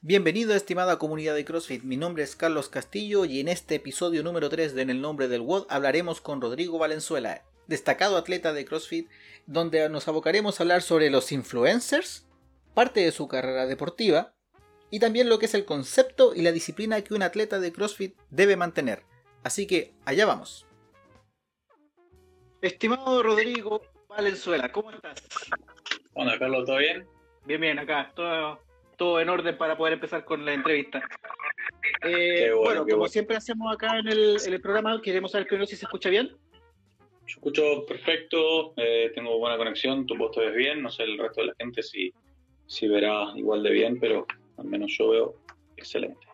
Bienvenido estimada comunidad de CrossFit, mi nombre es Carlos Castillo y en este episodio número 3 de En el nombre del WOD hablaremos con Rodrigo Valenzuela, destacado atleta de CrossFit, donde nos abocaremos a hablar sobre los influencers, parte de su carrera deportiva y también lo que es el concepto y la disciplina que un atleta de CrossFit debe mantener. Así que allá vamos. Estimado Rodrigo Valenzuela, ¿cómo estás? Hola Carlos, ¿todo bien? Bien, bien, acá, todo todo en orden para poder empezar con la entrevista. Eh, bueno, como siempre hacemos acá en el, programa, queremos saber primero si se escucha bien. Yo escucho perfecto, eh, tengo buena conexión, tu voz te ves bien, no sé el resto de la gente si, si verá igual de bien, pero al menos yo veo excelente.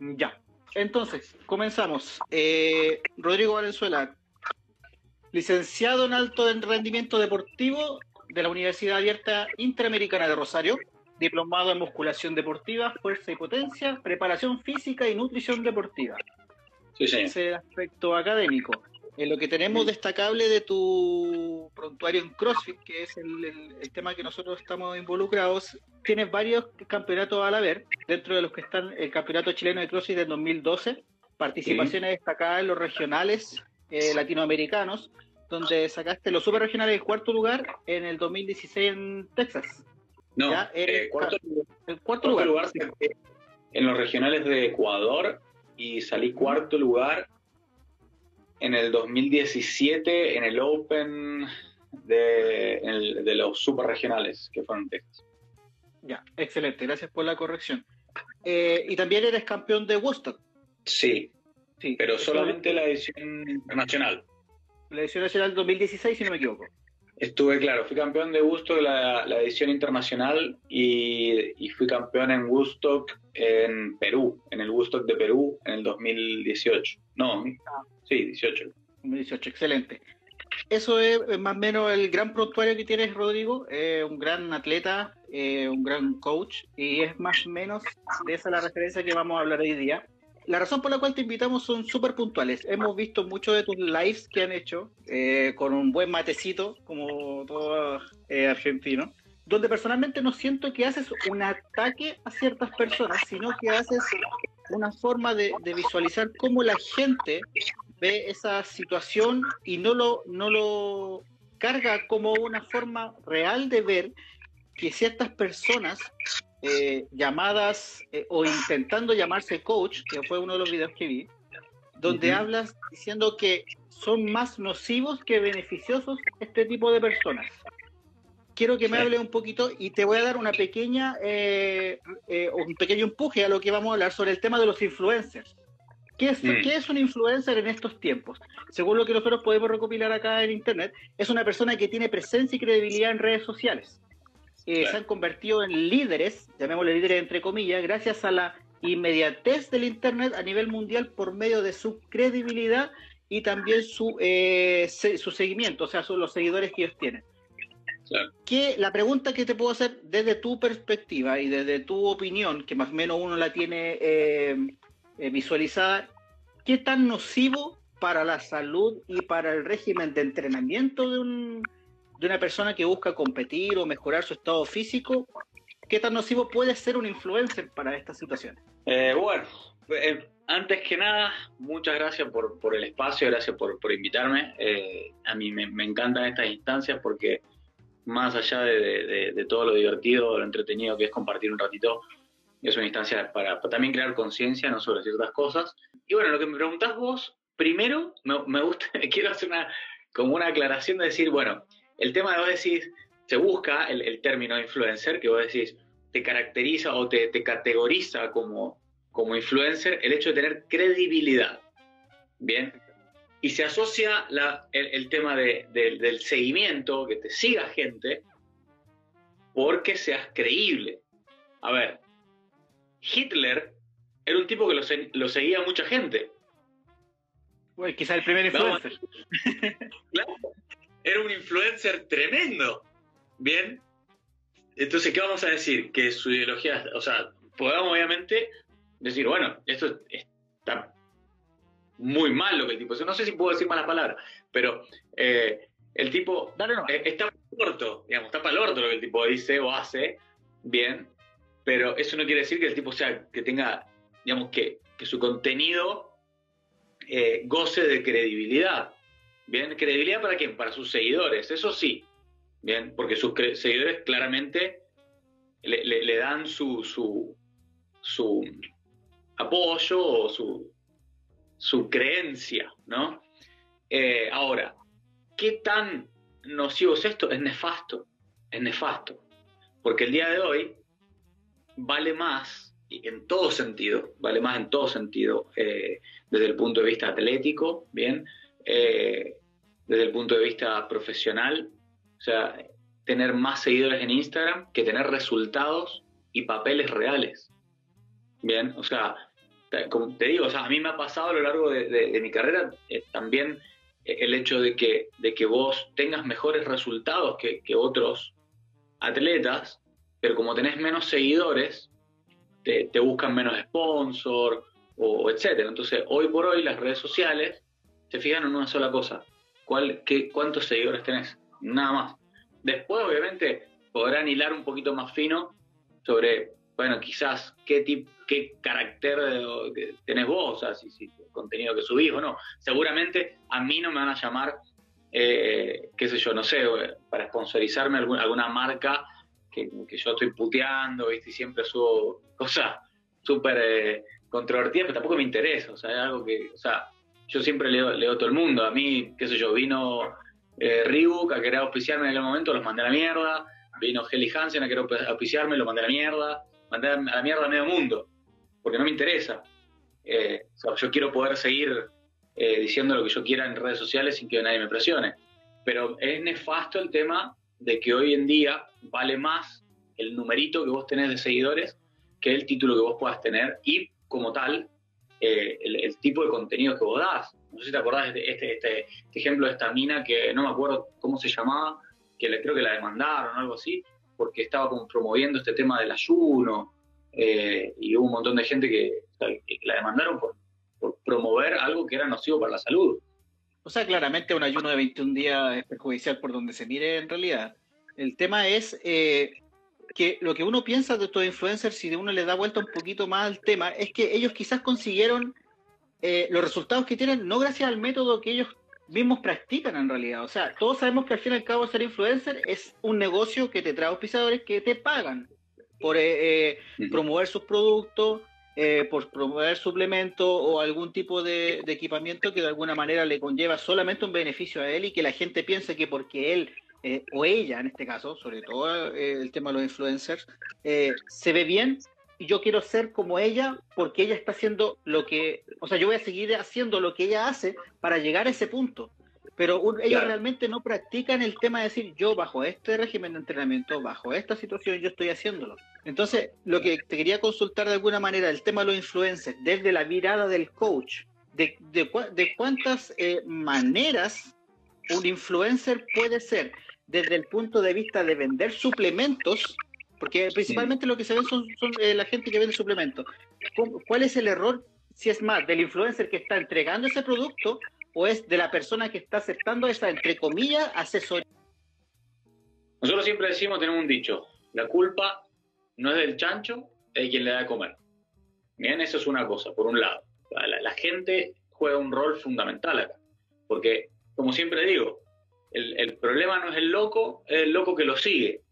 Ya, entonces, comenzamos. Eh, Rodrigo Valenzuela, licenciado en alto rendimiento deportivo de la Universidad Abierta Interamericana de Rosario, diplomado en musculación deportiva, fuerza y potencia, preparación física y nutrición deportiva. Sí, sí. Ese aspecto académico. En lo que tenemos destacable de tu prontuario en CrossFit, que es el, tema que nosotros estamos involucrados, tienes varios campeonatos a la ver, dentro de los que están el Campeonato Chileno de CrossFit del 2012, participaciones destacadas en los regionales eh, latinoamericanos, donde sacaste los super regionales en cuarto lugar en el 2016 en Texas. No, eh, cuarto, el cuarto, lugar, en los regionales de Ecuador y salí cuarto lugar en el 2017 en el Open de, de los super regionales que fueron Texas. Ya, excelente, gracias por la corrección. Eh, y también eres campeón de Woodstock. Sí, sí pero solamente la edición internacional. La edición nacional 2016, si no me equivoco. Estuve, claro, fui campeón de Woodstock la, la edición internacional y, fui campeón en Woodstock en Perú, en el Woodstock de Perú en el 2018. No, sí, 18. 2018, excelente. Eso es más o menos el gran prontuario que tienes, Rodrigo. un gran atleta, eh, un gran coach, y es más o menos de esa la referencia que vamos a hablar hoy día la razón por la cual te invitamos son súper puntuales. Hemos visto muchos de tus lives que han hecho eh, con un buen matecito, como todo eh, argentino, donde personalmente no siento que haces un ataque a ciertas personas, sino que haces una forma de, visualizar cómo la gente ve esa situación y no lo, no lo carga como una forma real de ver que ciertas personas eh, llamadas eh, o intentando llamarse coach, que fue uno de los videos que vi, donde hablas diciendo que son más nocivos que beneficiosos este tipo de personas. Quiero que me hable un poquito y te voy a dar una pequeña, eh, un pequeño empuje a lo que vamos a hablar sobre el tema de los influencers. ¿Qué es, mm. ¿Qué es, un influencer en estos tiempos? Según lo que nosotros podemos recopilar acá en Internet, es una persona que tiene presencia y credibilidad en redes sociales. Eh, se han convertido en líderes, llamémosle líderes entre comillas, gracias a la inmediatez del Internet a nivel mundial por medio de su credibilidad y también su, eh, su seguimiento, o sea, son los seguidores que ellos tienen. Que la pregunta que te puedo hacer desde tu perspectiva y desde tu opinión, que más o menos uno la tiene eh, visualizada, ¿qué tan nocivo para la salud y para el régimen de entrenamiento de un, de una persona que busca competir o mejorar su estado físico, ¿qué tan nocivo puede ser un influencer para estas situaciones? Eh, bueno, eh, antes que nada, muchas gracias por, por el espacio, gracias por, por invitarme. Eh, a mí me, me, encantan estas instancias porque más allá de, de, todo lo divertido, lo entretenido que es compartir un ratito, es una instancia para, también crear conciencia ¿no? sobre ciertas cosas. Y bueno, lo que me preguntás vos, primero me, me gusta, quiero hacer una, como una aclaración de decir, bueno, el tema de vos decís, se busca el, término influencer, que vos decís, te caracteriza o te, categoriza como, como influencer el hecho de tener credibilidad. Bien. Y se asocia el, tema del seguimiento, que te siga gente, porque seas creíble. A ver, Hitler era un tipo que lo, seguía mucha gente. Bueno, quizá el primer influencer. claro era un influencer tremendo. Bien. Entonces, ¿qué vamos a decir? Que su ideología, o sea, podemos obviamente decir, bueno, esto está muy mal lo que el tipo No sé si puedo decir malas palabras, pero eh, el tipo eh, está para el orto, digamos, está para el orto lo que el tipo dice o hace, bien, pero eso no quiere decir que el tipo sea, que tenga, digamos, que, que su contenido eh, goce de credibilidad. Bien, credibilidad para quién? Para sus seguidores, eso sí. Bien, porque sus seguidores claramente le, dan su, su, su, apoyo o su, su creencia, ¿no? Eh, ahora, ¿qué tan nocivo es esto? Es nefasto, es nefasto. Porque el día de hoy vale más, en todo sentido, vale más en todo sentido, eh, desde el punto de vista atlético, ¿bien? Eh, desde el punto de vista profesional, o sea, tener más seguidores en Instagram que tener resultados y papeles reales. Bien, o sea, como te digo, o sea, a mí me ha pasado a lo largo de, mi carrera eh, también el hecho de que, de que vos tengas mejores resultados que, otros atletas, pero como tenés menos seguidores, te, buscan menos sponsor o, etcétera. Entonces, hoy por hoy las redes sociales se fijan en una sola cosa. ¿Cuál, qué, ¿Cuántos seguidores tenés? Nada más. Después, obviamente, podrán hilar un poquito más fino sobre, bueno, quizás qué, tipo, qué carácter tenés vos, o sea, si, el contenido que subís o no. Seguramente a mí no me van a llamar, eh, qué sé yo, no sé, para sponsorizarme alguna, alguna marca que, yo estoy puteando, ¿viste? Y siempre subo cosas súper eh, controvertidas, pero tampoco me interesa, o sea, es algo que, o sea, yo siempre leo, leo todo el mundo. A mí, qué sé yo, vino eh, Reebok a querer auspiciarme en aquel momento, los mandé a la mierda. Vino Helly Hansen a querer auspiciarme, los mandé a la mierda. Mandé a la mierda a medio mundo, porque no me interesa. Eh, yo quiero poder seguir eh, diciendo lo que yo quiera en redes sociales sin que nadie me presione. Pero es nefasto el tema de que hoy en día vale más el numerito que vos tenés de seguidores que el título que vos puedas tener y como tal eh, el, tipo de contenido que vos das. No sé si te acordás de este, este, este, ejemplo de esta mina que no me acuerdo cómo se llamaba, que le, creo que la demandaron o algo así, porque estaba promoviendo este tema del ayuno eh, y hubo un montón de gente que, la demandaron por, promover algo que era nocivo para la salud. O sea, claramente un ayuno de 21 días es perjudicial por donde se mire en realidad. El tema es eh, que lo que uno piensa de estos influencers, si de uno le da vuelta un poquito más al tema, es que ellos quizás consiguieron eh, los resultados que tienen no gracias al método que ellos mismos practican en realidad. O sea, todos sabemos que al fin y al cabo ser influencer es un negocio que te trae auspiciadores que te pagan por eh, eh, promover sus productos, por promover suplementos o algún tipo de, de, equipamiento que de alguna manera le conlleva solamente un beneficio a él y que la gente piense que porque él eh, o ella en este caso, sobre todo eh, el tema de los influencers, eh, se ve bien y yo quiero ser como ella porque ella está haciendo lo que, o sea, yo voy a seguir haciendo lo que ella hace para llegar a ese punto. Pero ellos realmente no practican el tema de decir, yo bajo este régimen de entrenamiento, bajo esta situación, yo estoy haciéndolo. Entonces, lo que te quería consultar de alguna manera, el tema de los influencers, desde la mirada del coach, de, de, de cuántas maneras un influencer puede ser desde el punto de vista de vender suplementos, porque principalmente lo que se ve son, eh, la gente que vende suplementos. ¿Cuál es el error, si es más, del influencer que está entregando ese producto o es de la persona que está aceptando esa, entre comillas, asesoría? Nosotros siempre decimos, tenemos un dicho, la culpa no es del chancho, es de quien le da de comer. Bien, eso es una cosa, por un lado. La, la gente juega un rol fundamental acá, porque, como siempre digo, el, problema no es el loco, es el loco que lo sigue.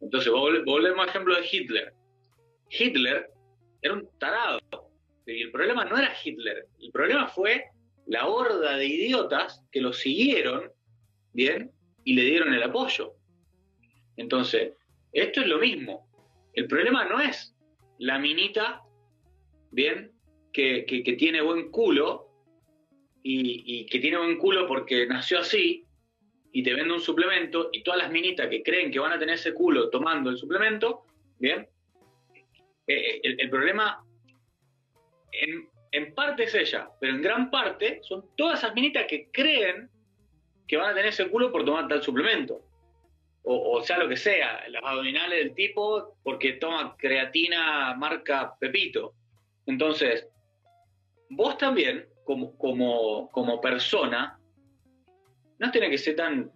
Entonces, volvemos al ejemplo de Hitler. Hitler era un tarado. Y el problema no era Hitler, el problema fue la horda de idiotas que lo siguieron, ¿bien? Y le dieron el apoyo. Entonces, esto es lo mismo. El problema no es la minita, ¿bien? Que, tiene buen culo y, y, que tiene buen culo porque nació así y te vende un suplemento y todas las minitas que creen que van a tener ese culo tomando el suplemento, ¿bien? Eh, el, problema en, parte es ella, pero en gran parte son todas esas minitas que creen que van a tener ese culo por tomar tal suplemento. O, sea lo que sea, las abdominales del tipo porque toma creatina marca Pepito. Entonces, vos también, como, como, como persona, no tiene que ser tan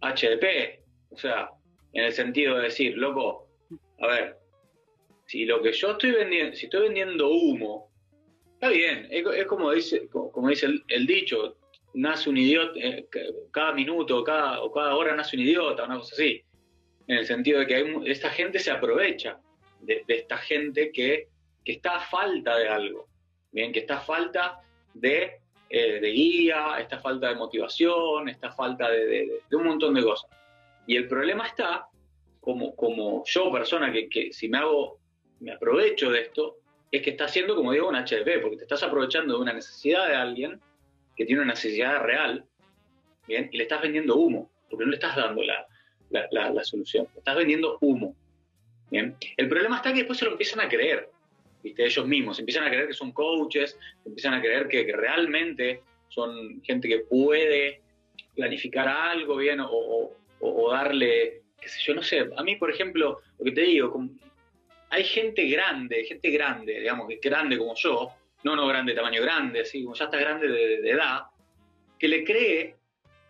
HDP, o sea, en el sentido de decir, loco, a ver, si lo que yo estoy vendiendo, si estoy vendiendo humo, está bien, es, como dice, como dice el, dicho, nace un idiota, eh, cada minuto cada, o cada hora nace un idiota, una cosa así, en el sentido de que esta gente se aprovecha de, esta gente que, está a falta de algo, bien, que está a falta de, eh, de guía, está a falta de motivación, está a falta de, un montón de cosas. Y el problema está, como, como yo persona que, que si me hago me aprovecho de esto, es que está haciendo, como digo, un HDP, porque te estás aprovechando de una necesidad de alguien que tiene una necesidad real, ¿bien? Y le estás vendiendo humo, porque no le estás dando la, la, solución, le estás vendiendo humo, ¿bien? El problema está que después se lo empiezan a creer, ¿viste? Ellos mismos, empiezan a creer que son coaches, empiezan a creer que, realmente son gente que puede planificar algo bien o, darle, qué sé yo, no sé, a mí, por ejemplo, lo que te digo, hay gente grande, gente grande, digamos, que grande como yo, no no grande de tamaño grande, así como ya está grande de, edad, que le cree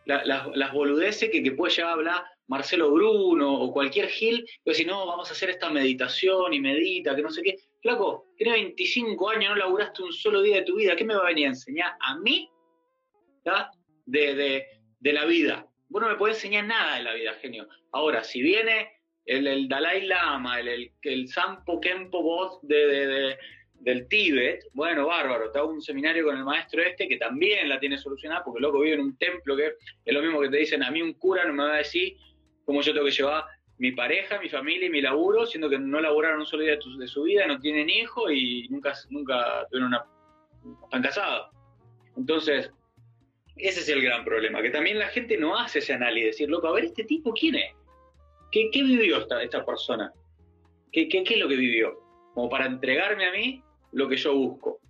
las boludeces que, puede llegar a hablar Marcelo Bruno o cualquier Gil, que si no, vamos a hacer esta meditación y medita, que no sé qué. Flaco, tiene 25 años, no laburaste un solo día de tu vida, ¿qué me va a venir a enseñar a mí de, de la vida? Vos no me podés enseñar nada de la vida, genio. Ahora, si viene el, Dalai Lama, el, el, Sampo Kempo de, del Tíbet, bueno, bárbaro, te hago un seminario con el maestro este que también la tiene solucionada, porque el loco vive en un templo que es lo mismo que te dicen, a mí un cura no me va a decir cómo yo tengo que llevar mi pareja, mi familia y mi laburo, siendo que no laburaron un solo día de, su vida, no tienen hijo y nunca, nunca tuvieron una... están casados. Entonces, ese es el gran problema, que también la gente no hace ese análisis, decir, loco, a ver, este tipo, ¿quién es? ¿Qué, vivió esta, persona? ¿Qué, ¿Qué, es lo que vivió? Como para entregarme a mí lo que yo busco.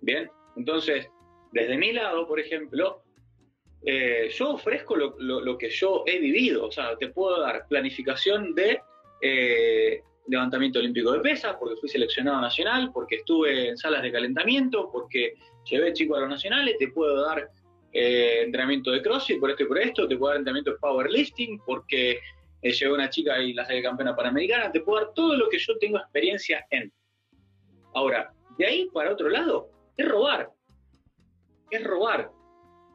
Bien, entonces, desde mi lado, por ejemplo, eh, yo ofrezco lo, que yo he vivido. O sea, te puedo dar planificación de eh, levantamiento olímpico de pesas, porque fui seleccionado nacional, porque estuve en salas de calentamiento, porque llevé chicos a los nacionales, te puedo dar eh, entrenamiento de CrossFit por esto y por esto, te puedo dar entrenamiento de powerlifting, porque llegó una chica y la saqué campeona panamericana, te puedo dar todo lo que yo tengo experiencia en. Ahora, de ahí para otro lado, es robar. Es robar.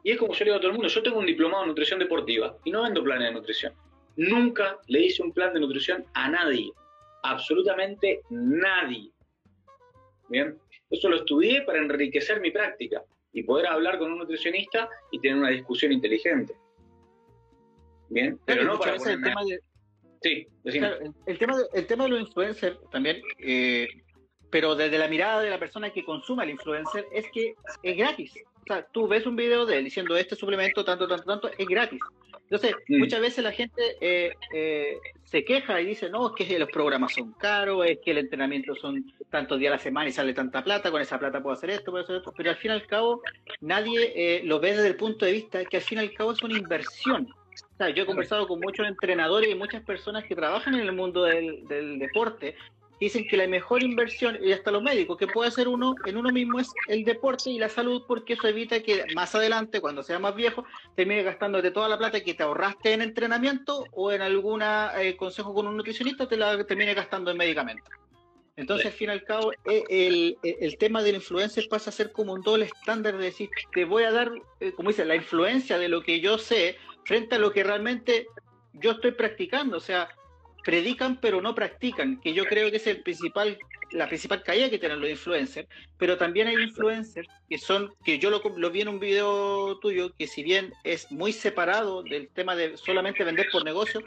Y es como yo le digo a todo el mundo, yo tengo un diplomado en nutrición deportiva y no vendo planes de nutrición. Nunca le hice un plan de nutrición a nadie. Absolutamente nadie. Bien. Eso lo estudié para enriquecer mi práctica y poder hablar con un nutricionista y tener una discusión inteligente. Bien, pero no para el tema de, Sí, el, tema de, el tema de los influencers también, eh, pero desde la mirada de la persona que consume al influencer, es que es gratis. O sea, tú ves un video de él diciendo este suplemento, tanto, tanto, tanto, es gratis. Entonces, mm. muchas veces la gente eh, eh, se queja y dice, no, es que los programas son caros, es que el entrenamiento son tantos días a la semana y sale tanta plata, con esa plata puedo hacer esto, puedo hacer esto, pero al fin y al cabo nadie lo ve desde el punto de vista que al fin y al cabo es una inversión yo he conversado con muchos entrenadores y muchas personas que trabajan en el mundo del, deporte dicen que la mejor inversión, y hasta los médicos, que puede hacer uno en uno mismo es el deporte y la salud, porque eso evita que más adelante, cuando sea más viejo, termine gastándote toda la plata que te ahorraste en entrenamiento o en algún eh, consejo con un nutricionista, te la termine gastando en medicamentos. Entonces, al fin y al cabo, eh, el, el, tema del influencer pasa a ser como un doble estándar de decir, te voy a dar, eh, como dice, la influencia de lo que yo sé frente a lo que realmente yo estoy practicando. O sea, predican pero no practican, que yo creo que es el principal, la principal caída que tienen los influencers, pero también hay influencers que son, que yo lo, lo, vi en un video tuyo, que si bien es muy separado del tema de solamente vender por negocio,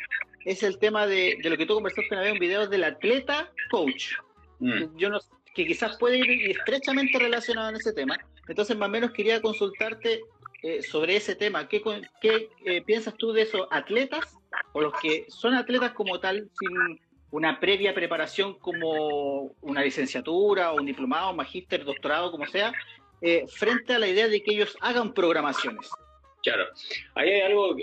es el tema de, de lo que tú conversaste en un video del atleta coach. Mm. Yo no, que quizás puede ir estrechamente relacionado en ese tema. Entonces, más o menos quería consultarte eh, sobre ese tema. ¿Qué, qué eh, piensas tú de esos atletas o los que son atletas como tal sin una previa preparación como una licenciatura o un diplomado, magíster, doctorado, como sea, eh, frente a la idea de que ellos hagan programaciones? Claro, ahí hay algo,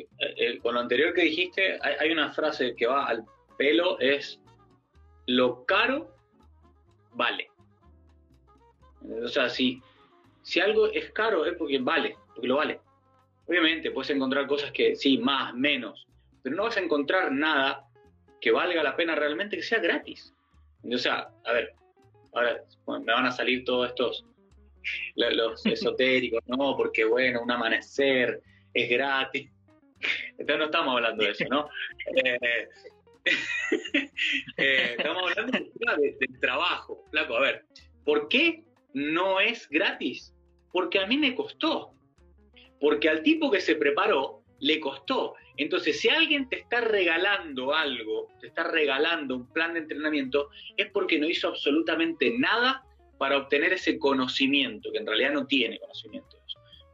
con lo anterior que dijiste, hay, hay una frase que va al pelo, es lo caro vale. O sea, si, si algo es caro es porque vale porque lo vale. Obviamente puedes encontrar cosas que sí, más, menos, pero no vas a encontrar nada que valga la pena realmente que sea gratis. O sea, a ver, ahora me van a salir todos estos, los esotéricos, no, porque bueno, un amanecer es gratis. Entonces no estamos hablando de eso, ¿no? Eh, eh, estamos hablando del trabajo, flaco. A ver, ¿por qué no es gratis? Porque a mí me costó. Porque al tipo que se preparó le costó. Entonces, si alguien te está regalando algo, te está regalando un plan de entrenamiento, es porque no hizo absolutamente nada para obtener ese conocimiento, que en realidad no tiene conocimiento.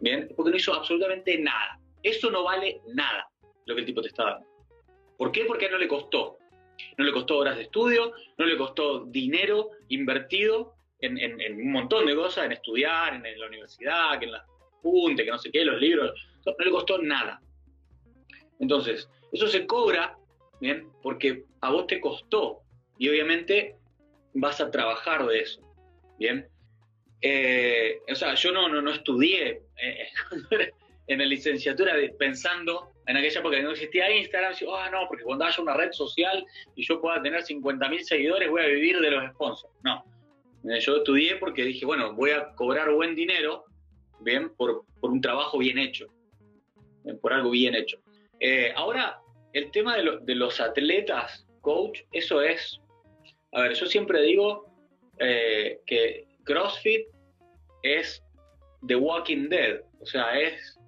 Bien, es porque no hizo absolutamente nada. Eso no vale nada, lo que el tipo te está dando. ¿Por qué? Porque no le costó. No le costó horas de estudio, no le costó dinero invertido en, un montón de cosas, en estudiar, en, la universidad, que en las puntes, que no sé qué, los libros. No le costó nada. Entonces, eso se cobra, ¿bien? Porque a vos te costó y obviamente vas a trabajar de eso, ¿bien? Eh, o sea, yo no, no, no estudié eh, en la licenciatura pensando en aquella época que no existía Instagram, ah, no, porque cuando haya una red social y yo pueda tener 50.000 seguidores voy a vivir de los sponsors. No, eh, yo estudié porque dije, bueno, voy a cobrar buen dinero, bien, por, por un trabajo bien hecho, por algo bien hecho. Eh, ahora, el tema de, los atletas, coach, eso es, a ver, yo siempre digo eh, que CrossFit es The Walking Dead, o sea, es,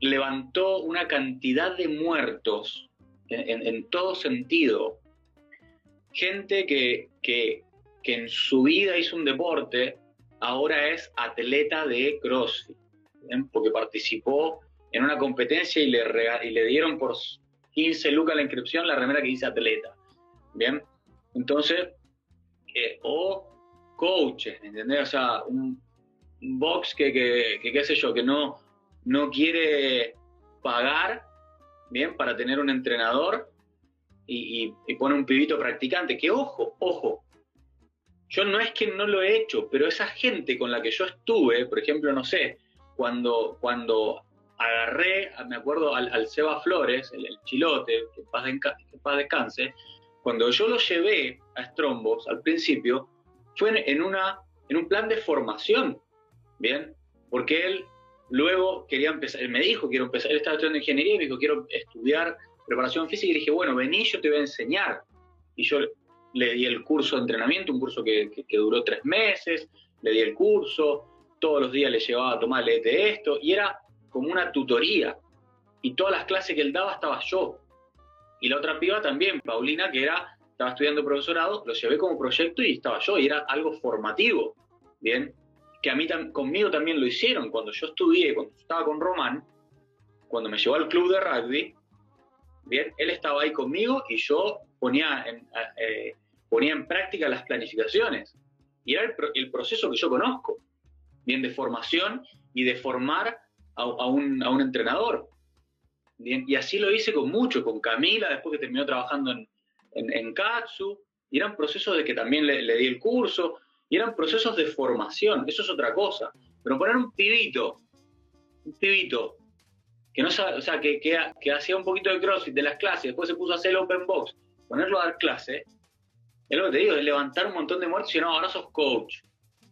levantó una cantidad de muertos en, todo sentido. Gente que, que, en su vida hizo un deporte, ahora es atleta de CrossFit, porque participó en una competencia y le, y le dieron por 15 lucas la inscripción la remera que dice atleta. Bien, entonces, eh, o coaches, ¿entendés? O sea, un, box que, que, qué sé yo, que no, no quiere pagar, bien, para tener un entrenador y, y, pone un pibito practicante, que ojo, ojo, yo no es que no lo he hecho, pero esa gente con la que yo estuve, por ejemplo, no sé, cuando, cuando agarré, me acuerdo, al, Seba Flores, el, chilote, que paz, descanse, cuando yo lo llevé a Strombos al principio, fue en, una, en un plan de formación, ¿bien? Porque él luego quería empezar, él me dijo, quiero empezar, él estaba estudiando ingeniería y me dijo, quiero estudiar preparación física, y le dije, bueno, vení, yo te voy a enseñar. Y yo le di el curso de entrenamiento, un curso que, que duró tres meses, le di el curso, todos los días le llevaba a tomar de esto, y era como una tutoría. Y todas las clases que él daba estaba yo. Y la otra piba también, Paulina, que era, estaba estudiando profesorado, lo llevé como proyecto y estaba yo, y era algo formativo. Bien, que a mí conmigo también lo hicieron. Cuando yo estudié, cuando estaba con Román, cuando me llevó al club de rugby, bien, él estaba ahí conmigo y yo ponía en, eh, ponía en práctica las planificaciones. Y era el, el, proceso que yo conozco, bien, de formación y de formar a, un, a un, entrenador. y así lo hice con mucho, con Camila, después que terminó trabajando en, en, Katsu, y eran procesos de que también le, di el curso, y eran procesos de formación, eso es otra cosa. Pero poner un pibito, un pibito, que no sabe, o sea, que, que, hacía un poquito de crossfit de las clases, después se puso a hacer el open box, ponerlo a dar clase, es lo que te digo, es levantar un montón de muertos y ahora sos coach.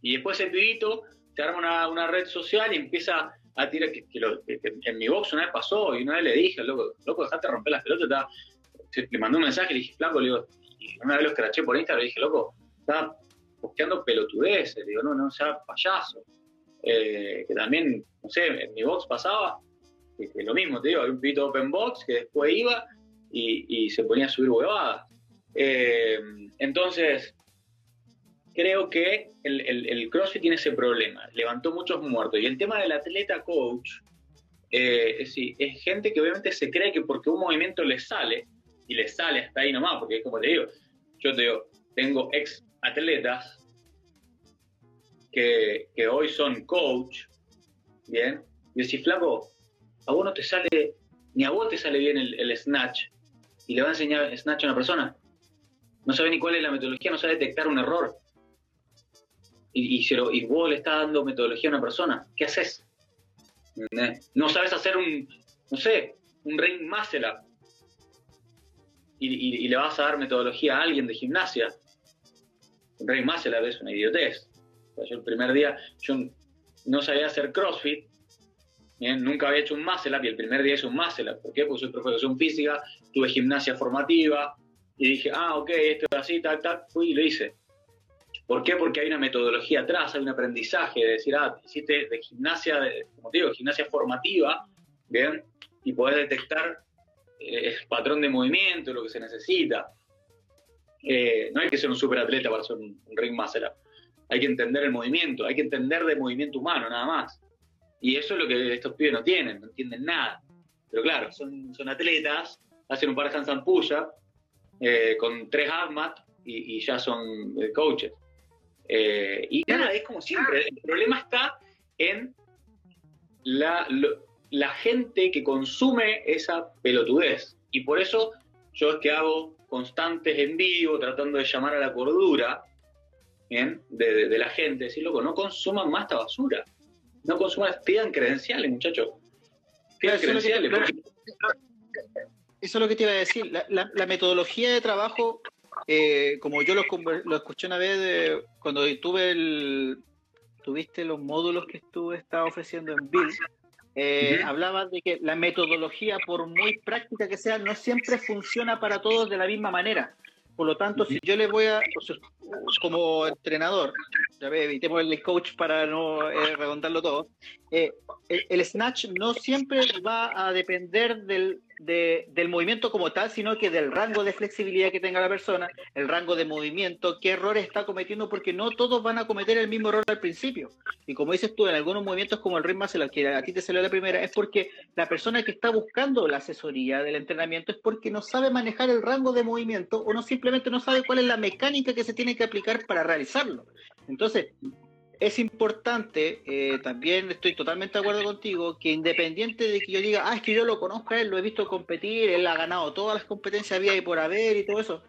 Y después ese pibito te arma una, una red social y empieza a tirar, que, en mi box una vez pasó y una vez le dije, loco, loco, dejate romper las pelotas, le mandé un mensaje, le dije, flaco, le digo, y una vez lo escraché por Instagram, le dije, loco, estaba buscando pelotudeces, digo, no, no sea payaso. Eh, que también, no sé, en mi box pasaba, lo mismo, te digo, había un pito open box que después iba y, se ponía a subir huevadas. Eh, entonces, creo que el, el, CrossFit tiene ese problema, levantó muchos muertos. Y el tema del atleta coach, eh, es, es, gente que obviamente se cree que porque un movimiento le sale, y le sale hasta ahí nomás, porque como te digo, yo te digo, tengo ex atletas que, que hoy son coach, ¿bien? Y decís, flaco, a vos no te sale, ni a vos te sale bien el, el snatch, y le va a enseñar snatch a una persona. No sabe ni cuál es la metodología, no sabe detectar un error y, y, vos le estás dando metodología a una persona, ¿qué haces? No sabes hacer un, no sé, un ring muscle up y, y, le vas a dar metodología a alguien de gimnasia. Rey Muscle es una idiotez. yo el primer día, yo no sabía hacer CrossFit, nunca había hecho un muscle up y el primer día hice un muscle up. ¿Por qué? Porque soy profesor física, tuve gimnasia formativa y dije, ah, ok, esto es así, tal, tal, fui y lo hice. ¿Por qué? Porque hay una metodología atrás, hay un aprendizaje de decir, ah, hiciste de gimnasia, de, como te digo, gimnasia formativa, ¿bien? Y poder detectar eh, el patrón de movimiento, lo que se necesita. Eh, no hay que ser un superatleta para hacer un, ring muscle up. Hay que entender el movimiento, hay que entender de movimiento humano, nada más. Y eso es lo que estos pibes no tienen, no entienden nada. Pero claro, son, atletas, hacen un par de handstand eh, con tres ADMAT y, ya son coaches. Eh, y nada, es como siempre, el problema está en la, la gente que consume esa pelotudez. Y por eso yo es que hago constantes en vivo, tratando de llamar a la cordura ¿bien? De, la gente, decir, loco, no consuman más esta basura no consuman, pidan credenciales, muchachos. Pidan credenciales. Eso es lo que te iba a decir. La, metodología de trabajo, eh, como yo lo, escuché una vez cuando tuve el, tuviste los módulos que estuve estaba ofreciendo en Bill, eh, hablaba de que la metodología, por muy práctica que sea, no siempre funciona para todos de la misma manera. Por lo tanto, si yo le voy a, como entrenador, ya ve, evitemos el coach para no eh, redondarlo todo, eh, el, snatch no siempre va a depender del, del movimiento como tal, sino que del rango de flexibilidad que tenga la persona, el rango de movimiento, qué errores está cometiendo, porque no todos van a cometer el mismo error al principio. Y como dices tú, en algunos movimientos como el ritmo el que a ti te salió la primera, es porque la persona que está buscando la asesoría del entrenamiento es porque no sabe manejar el rango de movimiento o no simplemente no sabe cuál es la mecánica que se tiene que aplicar para realizarlo. Entonces, es importante, eh, también estoy totalmente de acuerdo contigo, que independiente de que yo diga, ah, es que yo lo conozco a él, lo he visto competir, él ha ganado todas las competencias había y por haber y todo eso,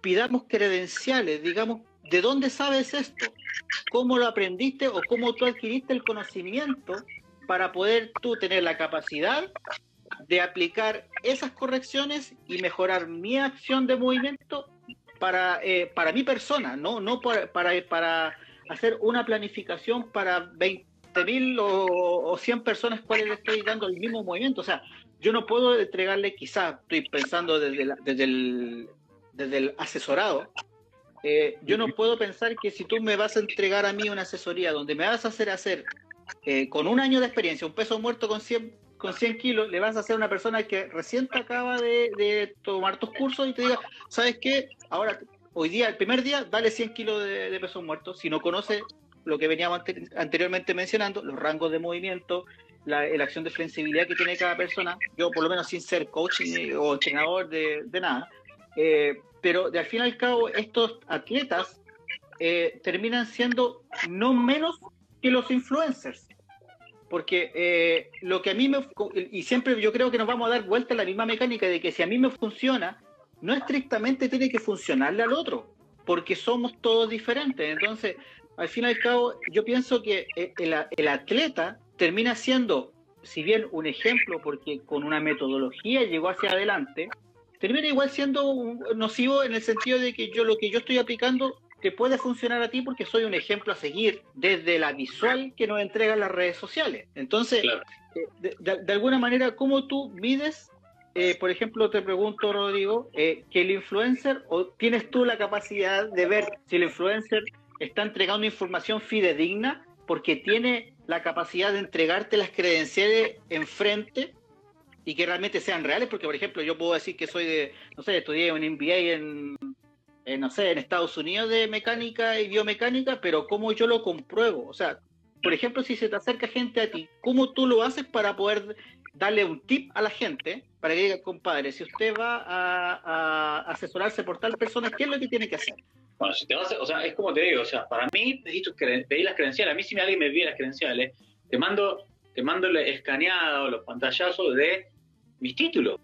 pidamos credenciales, digamos, ¿de dónde sabes esto? ¿Cómo lo aprendiste o cómo tú adquiriste el conocimiento para poder tú tener la capacidad de aplicar esas correcciones y mejorar mi acción de movimiento para, eh, para mi persona, no, no para, para hacer una planificación para 20.000 o, o 100 personas cuales le estoy dando el mismo movimiento. O sea, yo no puedo entregarle, quizá estoy pensando desde, desde, el, desde el asesorado, eh, yo no puedo pensar que si tú me vas a entregar a mí una asesoría donde me vas a hacer hacer eh, con un año de experiencia un peso muerto con 100, con 100 kilos, le vas a hacer a una persona que recién acaba de, de, tomar tus cursos y te diga, ¿sabes qué? Ahora hoy día, el primer día, dale 100 kilos de, pesos muertos. Si no conoce lo que veníamos anteriormente mencionando, los rangos de movimiento, la, acción de flexibilidad que tiene cada persona, yo por lo menos sin ser coach o entrenador de, nada, eh, pero de al fin y al cabo estos atletas eh, terminan siendo no menos que los influencers. Porque eh, lo que a mí me... Y siempre yo creo que nos vamos a dar vuelta a la misma mecánica de que si a mí me funciona, no estrictamente tiene que funcionarle al otro, porque somos todos diferentes. Entonces, al fin y al cabo, yo pienso que eh, el, atleta termina siendo, si bien un ejemplo, porque con una metodología llegó hacia adelante, termina igual siendo nocivo en el sentido de que yo lo que yo estoy aplicando te puede funcionar a ti porque soy un ejemplo a seguir desde la visual que nos entregan las redes sociales. Entonces, eh, de, alguna manera, ¿cómo tú mides eh, por ejemplo, te pregunto, Rodrigo, eh, que el influencer, o tienes tú la capacidad de ver si el influencer está entregando información fidedigna porque tiene la capacidad de entregarte las credenciales enfrente y que realmente sean reales, porque por ejemplo yo puedo decir que soy de, no sé, estudié un MBA en, en, no sé, en Estados Unidos de mecánica y biomecánica, pero ¿cómo yo lo compruebo? O sea, por ejemplo, si se te acerca gente a ti, ¿cómo tú lo haces para poder darle un tip a la gente para que diga, compadre, si usted va a, asesorarse por tal persona, ¿qué es lo que tiene que hacer? Bueno, si te vas a, o sea, es como te digo, o sea, para mí pedí las credenciales, a mí si alguien me pide las credenciales, te mando, te mando escaneado los pantallazos de mis títulos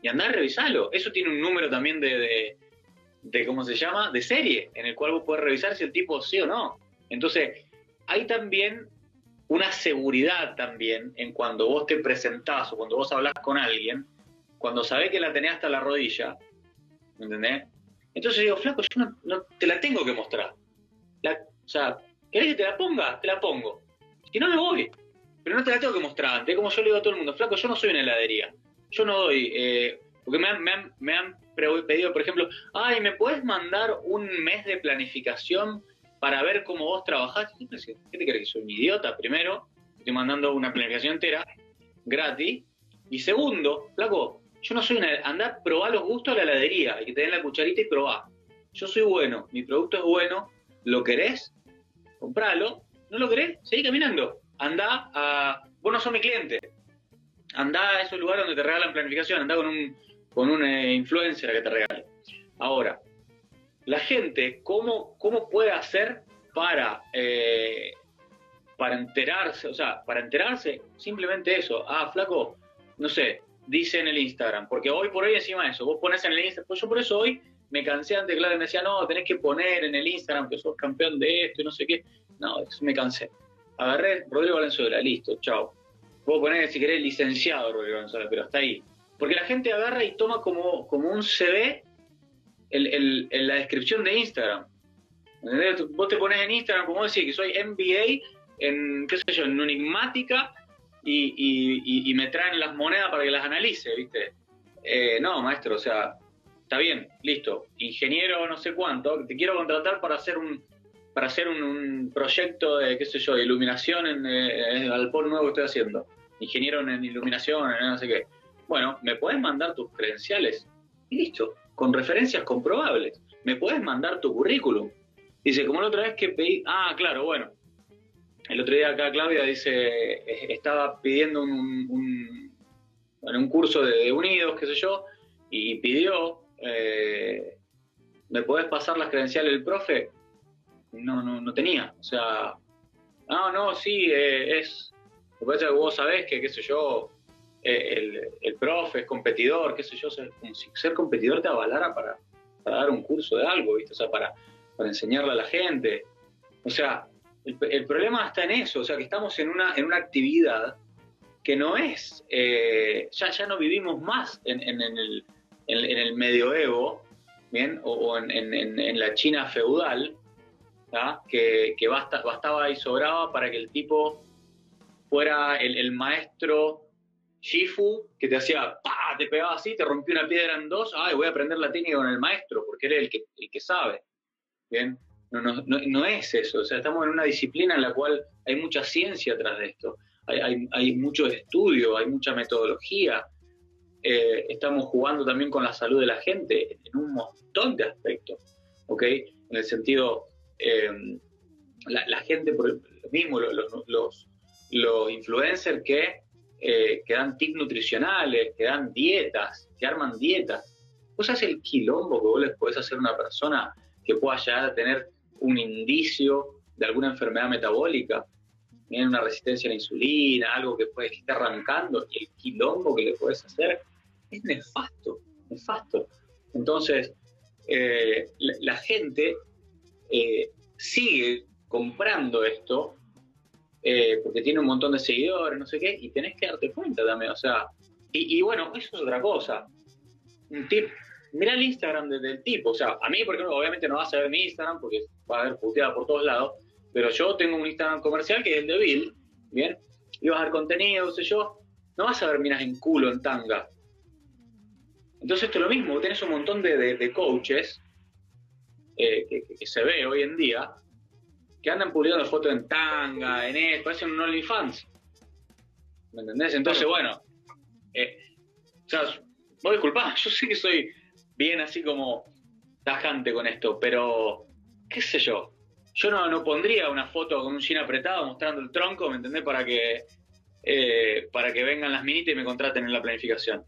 y andar a revisarlo. Eso tiene un número también de, de, ¿cómo se llama? De serie, en el cual vos podés revisar si el tipo sí o no. Entonces, hay también una seguridad también en cuando vos te presentás o cuando vos hablas con alguien, cuando sabés que la tenés hasta la rodilla, ¿me entendés? Entonces digo, flaco, yo no, te la tengo que mostrar. o sea, ¿querés que te la ponga? Te la pongo. Si no, me voy. Pero no te la tengo que mostrar antes. Como yo le digo a todo el mundo, flaco, yo no soy una heladería. Yo no doy. Eh, porque me han, me, han, me han pedido, por ejemplo, ay, ¿me puedes mandar un mes de planificación para ver cómo vos trabajás? ¿Qué te crees que soy un idiota? Primero, estoy mandando una planificación entera, gratis. Y segundo, flaco, yo no soy una. Andá, probá los gustos de la heladería y que te den la cucharita y probá. Yo soy bueno, mi producto es bueno, ¿lo querés? Compralo. ¿No lo querés? Seguí caminando. Andá a. Vos no sos mi cliente. Andá a esos lugares donde te regalan planificación. Andá con un, con un influencer que te regale. Ahora, la gente, ¿cómo, cómo puede hacer para, eh, para enterarse? O sea, para enterarse, simplemente eso. Ah, flaco, no sé, dice en el Instagram, porque hoy por hoy encima de eso, vos pones en el Instagram, pues yo por eso hoy me cansé antes, claro, me decía, no, tenés que poner en el Instagram que sos campeón de esto y no sé qué. No, me cansé. Agarré Rodrigo Valenzuela, listo, chao. Puedo poner, si querés, licenciado Rodrigo Valenzuela, pero hasta ahí. Porque la gente agarra y toma como, como un CV en la descripción de Instagram. Vos te pones en Instagram, como decir, que soy MBA en, qué sé yo, en enigmática y, me traen las monedas para que las analice, ¿viste? Eh, no, maestro, o sea, está bien, listo. Ingeniero no sé cuánto, te quiero contratar para hacer un para hacer un, proyecto de, qué sé yo, iluminación en, eh, el galpón nuevo que estoy haciendo. Ingeniero en iluminación, en no sé qué. Bueno, ¿me puedes mandar tus credenciales? Y listo, con referencias comprobables. ¿Me puedes mandar tu currículum? Dice, como la otra vez que pedí, ah, claro, bueno, el otro día acá Claudia dice, estaba pidiendo un, un, curso de, Unidos, qué sé yo, y pidió, eh, ¿me podés pasar las credenciales del profe? No, no, no tenía. O sea, no, no, sí, eh, es, lo que vos sabés que, qué sé yo, eh, el, profe es competidor, qué sé yo, si ser competidor te avalara para, para dar un curso de algo, ¿viste? O sea, para, para enseñarle a la gente. O sea, el, problema está en eso, o sea, que estamos en una, en una actividad que no es, eh, ya, ya no vivimos más en, el, en, el, medioevo, ¿bien? O, en, la China feudal, que, que bastaba y sobraba para que el tipo fuera el, maestro Shifu, que te hacía, ¡pah! te pegaba así, te rompió una piedra en dos, ay, voy a aprender la técnica con el maestro, porque él es el que, el que sabe. Bien, no, no, no, es eso, o sea, estamos en una disciplina en la cual hay mucha ciencia atrás de esto, hay, hay, mucho estudio, hay mucha metodología, eh, estamos jugando también con la salud de la gente en un montón de aspectos. En el sentido, em, la, gente, por lo mismo, los, los, los influencers que, que dan tips nutricionales, que dan dietas, que arman dietas, vos haces el quilombo que vos les podés hacer a una persona que pueda llegar a tener un indicio de alguna enfermedad metabólica, tiene una resistencia a la insulina, algo que puede estar arrancando, y el quilombo que le puedes hacer es nefasto, nefasto. Entonces, eh, la, gente eh, sigue comprando esto eh, porque tiene un montón de seguidores, no sé qué, y tenés que darte cuenta también, o sea, y, y bueno, eso es otra cosa. Un tip mira el Instagram del, tipo. O sea, a mí, por ejemplo, obviamente no vas a ver mi Instagram porque va a haber puteada por todos lados, pero yo tengo un Instagram comercial que es el de Bill, ¿bien? Y vas a ver contenido, no sé yo. No vas a ver miras en culo, en tanga. Entonces esto es lo mismo, tenés un montón de, coaches eh, que, se ve hoy en día que andan publicando fotos en tanga, en esto, parecen un OnlyFans. ¿Me entendés? Entonces, bueno, eh, o sea, vos disculpá, yo sé que soy bien así como tajante con esto, pero qué sé yo. Yo no, no pondría una foto con un jean apretado mostrando el tronco, ¿me entendés? Para que, eh, para que vengan las minitas y me contraten en la planificación.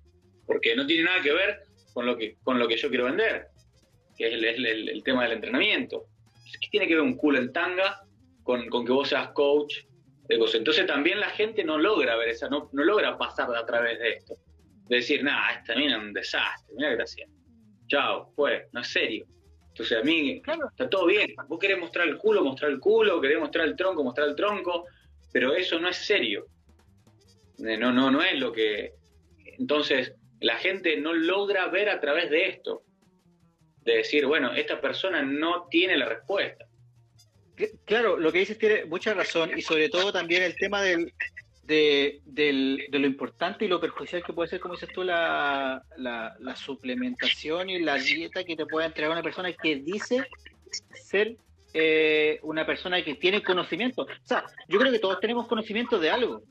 Porque no tiene nada que ver con lo que, con lo que yo quiero vender, que es el, tema del entrenamiento. ¿Qué tiene que ver un culo en tanga con, que vos seas coach? Entonces también la gente no logra ver esa, no, no logra pasar a través de esto. De decir, nada, esta mina es un desastre, mira qué está haciendo chao, fue, no es serio. Entonces a mí está todo bien, vos querés mostrar el culo, mostrar el culo, querés mostrar el tronco, mostrar el tronco, pero eso no es serio. Eh, no, no, no es lo que... Entonces la gente no logra ver a través de esto. De decir, bueno, esta persona no tiene la respuesta. Claro, lo que dices tiene mucha razón y sobre todo también el tema del, de, lo importante y lo perjudicial que puede ser, como dices tú, la, la, suplementación y la dieta que te puede entregar una persona que dice ser eh, una persona que tiene conocimiento. O sea, yo creo que todos tenemos conocimiento de algo,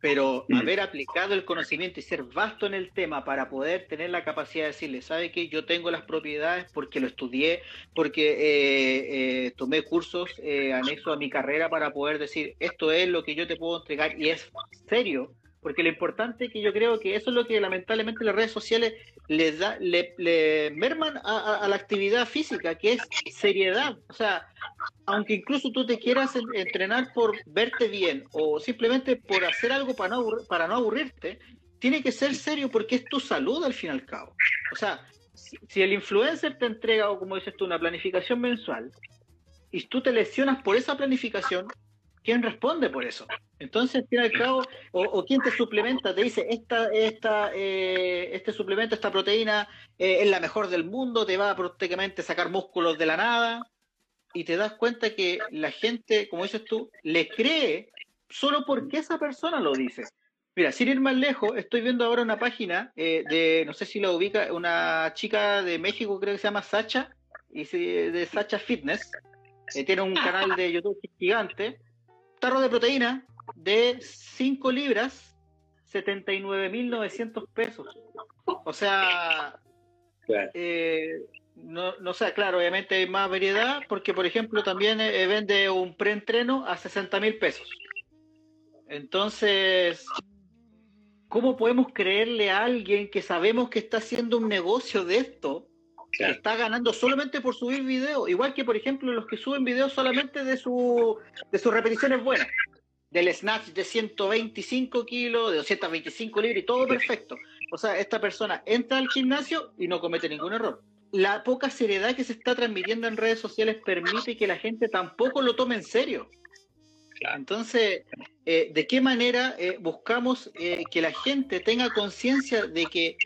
pero mm. haber aplicado el conocimiento y ser vasto en el tema para poder tener la capacidad de decirle, ¿sabe qué? Yo tengo las propiedades porque lo estudié, porque eh, eh, tomé cursos eh, anexos a mi carrera para poder decir, esto es lo que yo te puedo entregar y es serio, porque lo importante es que yo creo que eso es lo que lamentablemente las redes sociales les da, le, merman a, la actividad física, que es seriedad. O sea, aunque incluso tú te quieras entrenar por verte bien o simplemente por hacer algo para no, para no aburrirte, tiene que ser serio porque es tu salud al fin y al cabo. O sea, si, si el influencer te entrega, o como dices tú, una planificación mensual, y tú te lesionas por esa planificación, ¿quién responde por eso? Entonces, al fin y al cabo, o, quién te suplementa, te dice, esta, esta, eh, este suplemento, esta proteína eh, es la mejor del mundo, te va a prácticamente sacar músculos de la nada, y te das cuenta que la gente, como dices tú, le cree solo porque esa persona lo dice. Mira, sin ir más lejos, estoy viendo ahora una página eh, de, no sé si la ubica, una chica de México, creo que se llama Sacha, y de Sacha Fitness. tiene un canal de YouTube gigante tarro de proteína de 5 libras, 79.900 pesos. O sea, eh, no, no sé, claro, obviamente hay más variedad, porque por ejemplo también eh, vende un preentreno a 60 mil pesos. Entonces, ¿cómo podemos creerle a alguien que sabemos que está haciendo un negocio de esto? Está ganando solamente por subir videos, igual que por ejemplo los que suben videos solamente de, su, de sus repeticiones buenas, del snatch de 125 kilos, de 225 libras y todo perfecto. O sea, esta persona entra al gimnasio y no comete ningún error. La poca seriedad que se está transmitiendo en redes sociales permite que la gente tampoco lo tome en serio. Entonces, eh, ¿de qué manera eh, buscamos eh, que la gente tenga conciencia de que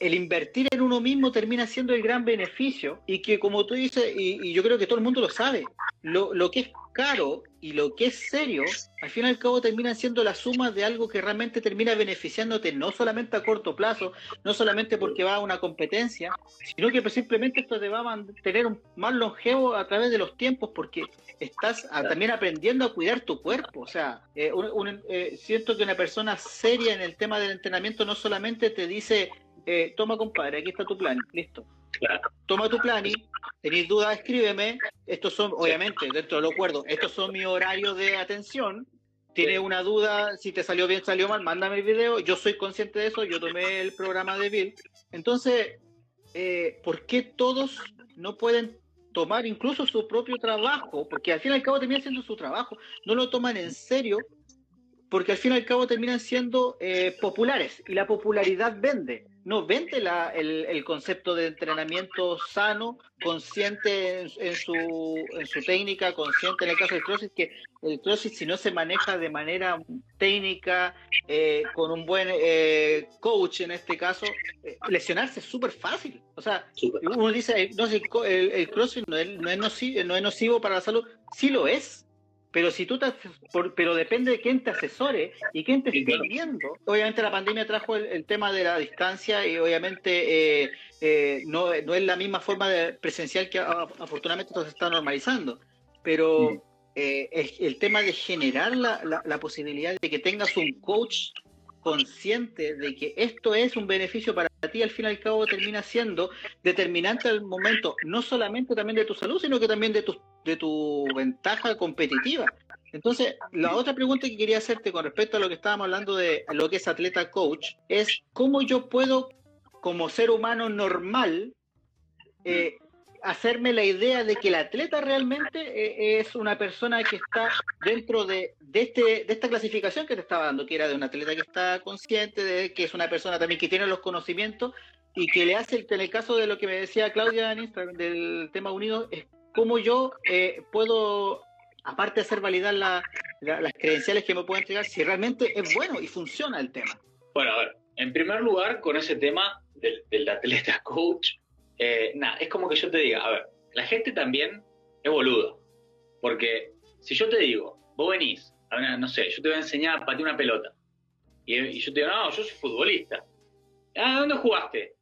el invertir en uno mismo termina siendo el gran beneficio y que como tú dices, y, yo creo que todo el mundo lo sabe, lo, lo, que es caro y lo que es serio, al fin y al cabo termina siendo la suma de algo que realmente termina beneficiándote no solamente a corto plazo, no solamente porque va a una competencia, sino que simplemente esto te va a mantener un más longevo a través de los tiempos porque estás también aprendiendo a cuidar tu cuerpo. O sea, eh, eh, siento que una persona seria en el tema del entrenamiento no solamente te dice eh, toma compadre, aquí está tu plan, listo. Toma tu plan y tenéis dudas, escríbeme. Estos son, obviamente, dentro de lo acuerdo, estos son mis horarios de atención. Tienes una duda, si te salió bien, salió mal, mándame el video. Yo soy consciente de eso, yo tomé el programa de Bill. Entonces, eh, ¿por qué todos no pueden tomar incluso su propio trabajo? Porque al fin y al cabo terminan siendo su trabajo. No lo toman en serio porque al fin y al cabo terminan siendo eh, populares y la popularidad vende. No vende la, el, concepto de entrenamiento sano, consciente en, su, en su técnica, consciente en el caso del CrossFit, que el CrossFit si no se maneja de manera técnica, eh, con un buen eh, coach en este caso, eh, lesionarse es súper fácil. O sea, uno dice, no, el, el, CrossFit no es, no, es nocivo, no es nocivo para la salud, sí lo es, pero si tú te, pero depende de quién te asesore y quién te esté viendo. Obviamente la pandemia trajo el, tema de la distancia y obviamente eh, eh, no, no, es la misma forma de presencial que afortunadamente todo se está normalizando. Pero eh, el tema de generar la, la, la posibilidad de que tengas un coach consciente de que esto es un beneficio para ti, al fin y al cabo termina siendo determinante al momento, no solamente también de tu salud, sino que también de tu, de tu ventaja competitiva. Entonces, la otra pregunta que quería hacerte con respecto a lo que estábamos hablando de lo que es atleta coach, es cómo yo puedo, como ser humano normal, eh, hacerme la idea de que el atleta realmente eh, es una persona que está dentro de, de, este, de esta clasificación que te estaba dando, que era de un atleta que está consciente, de que es una persona también que tiene los conocimimientos y que le hace, en el caso de lo que me decía Claudia en del tema unido, es cómo yo eh, puedo, aparte de hacer validar las credenciales que me puedo entregar, si realmente es bueno y funciona el tema. Bueno, a ver, en primer lugar, con ese tema del, del atleta coach, eh, nada, es como que yo te diga, a ver, la gente también es boluda. Porque si yo te digo, vos venís, no sé, yo te voy a enseñar a patear una pelota. Y, yo te digo, no, yo soy futbolista. Ah, ¿dónde jugaste?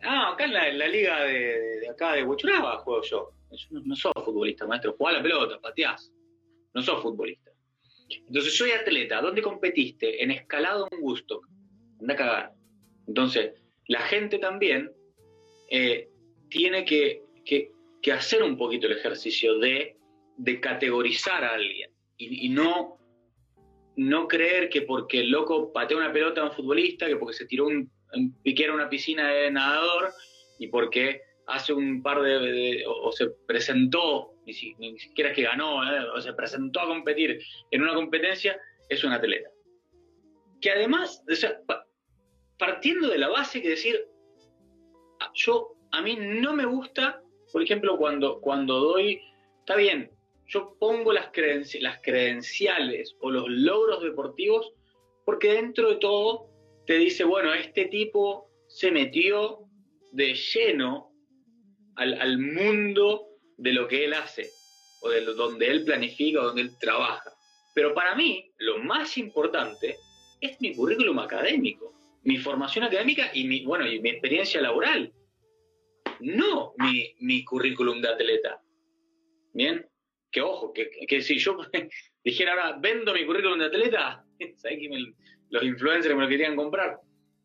Ah, acá en la, liga de, acá de Huachuraba juego yo. Yo no, soy futbolista, maestro. Jugás la pelota, pateás. No soy futbolista. Entonces, soy atleta. ¿Dónde competiste? En escalado un gusto. Anda a cagar. Entonces, la gente también eh, tiene que, hacer un poquito el ejercicio de, categorizar a alguien y, no, no creer que porque el loco patea una pelota a un futbolista, que porque se tiró un, piquero a una piscina de nadador y porque hace un par de, o, se presentó, ni, siquiera es que ganó, eh, o se presentó a competir en una competencia, es un atleta. Que además, partiendo de la base que decir, yo a mí no me gusta, por ejemplo, cuando, cuando doy, está bien, yo pongo las credenciales o los logros deportivos porque dentro de todo te dice, bueno, este tipo se metió de lleno al, mundo de lo que él hace, o de donde él planifica, o donde él trabaja. Pero para mí, lo más importante es mi currículum académico, mi formación académica y mi, bueno, y mi experiencia laboral no mi, currículum de atleta. Bien, que ojo, que, si yo dijera ahora, vendo mi currículum de atleta, ¿sabes que los influencers me lo querían comprar?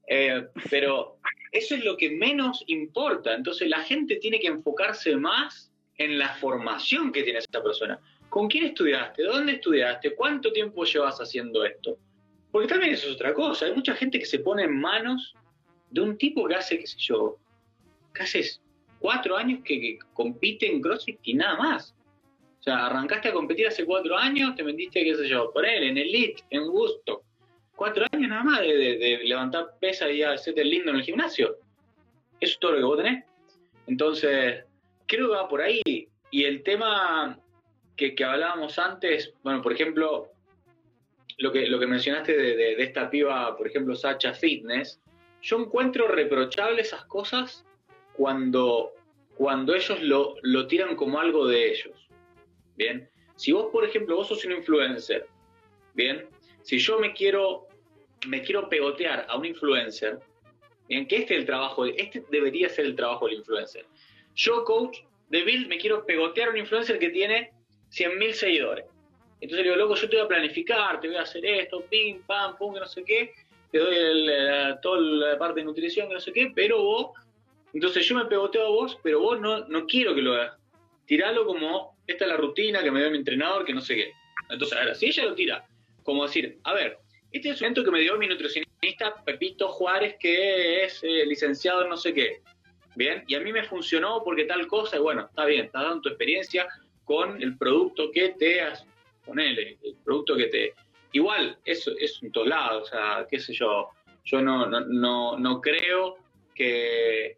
Eh, pero eso es lo que menos importa. Entonces la gente tiene que enfocarse más en la formación que tiene esa persona. ¿Con quién estudiaste? ¿Dónde estudiaste? ¿Cuánto tiempo llevas haciendo esto? Porque también eso es otra cosa. Hay mucha gente que se pone en manos de un tipo que hace, qué sé yo, que hace cuatro años que, compite en CrossFit y nada más. O sea, arrancaste a competir hace cuatro años, te vendiste, qué sé yo, por él, en Elite, en Gusto. Cuatro años nada más de, levantar pesa y hacerte lindo en el gimnasio. Eso es todo lo que vos tenés. Entonces, creo que va por ahí. Y el tema que, hablábamos antes, bueno, por ejemplo, lo que, lo que mencionaste de, de, esta piba, por ejemplo, Sacha Fitness, yo encuentro reprochable esas cosas cuando, cuando ellos lo, lo tiran como algo de ellos. Bien, si vos, por ejemplo, vos sos un influencer, bien, si yo me quiero, me quiero pegotear a un influencer, bien, que este es el trabajo, este debería ser el trabajo del influencer. Yo, coach de Bill, me quiero pegotear a un influencer que tiene 100.000 seguidores. Entonces le digo, loco, yo te voy a planificar, te voy a hacer esto, pim, pam, pum, que no sé qué, te doy toda la parte de nutrición, que no sé qué, pero vos entonces yo me pegoteo a vos, pero vos no, no quiero que lo hagas. Tiralo como, esta es la rutina que me dio mi entrenador, que no sé qué. Entonces, ahora, si ella lo tira, como decir, a ver, este es un evento que me dio mi nutricionista Pepito Juárez, que es eh, licenciado en no sé qué. Bien, y a mí me funcionó porque tal cosa, y bueno, está bien, estás dando tu experiencia con el producto que te has, ponele, el producto que te. Igual, eso es un tolado, o sea, qué sé yo, yo no, no, no, no creo que,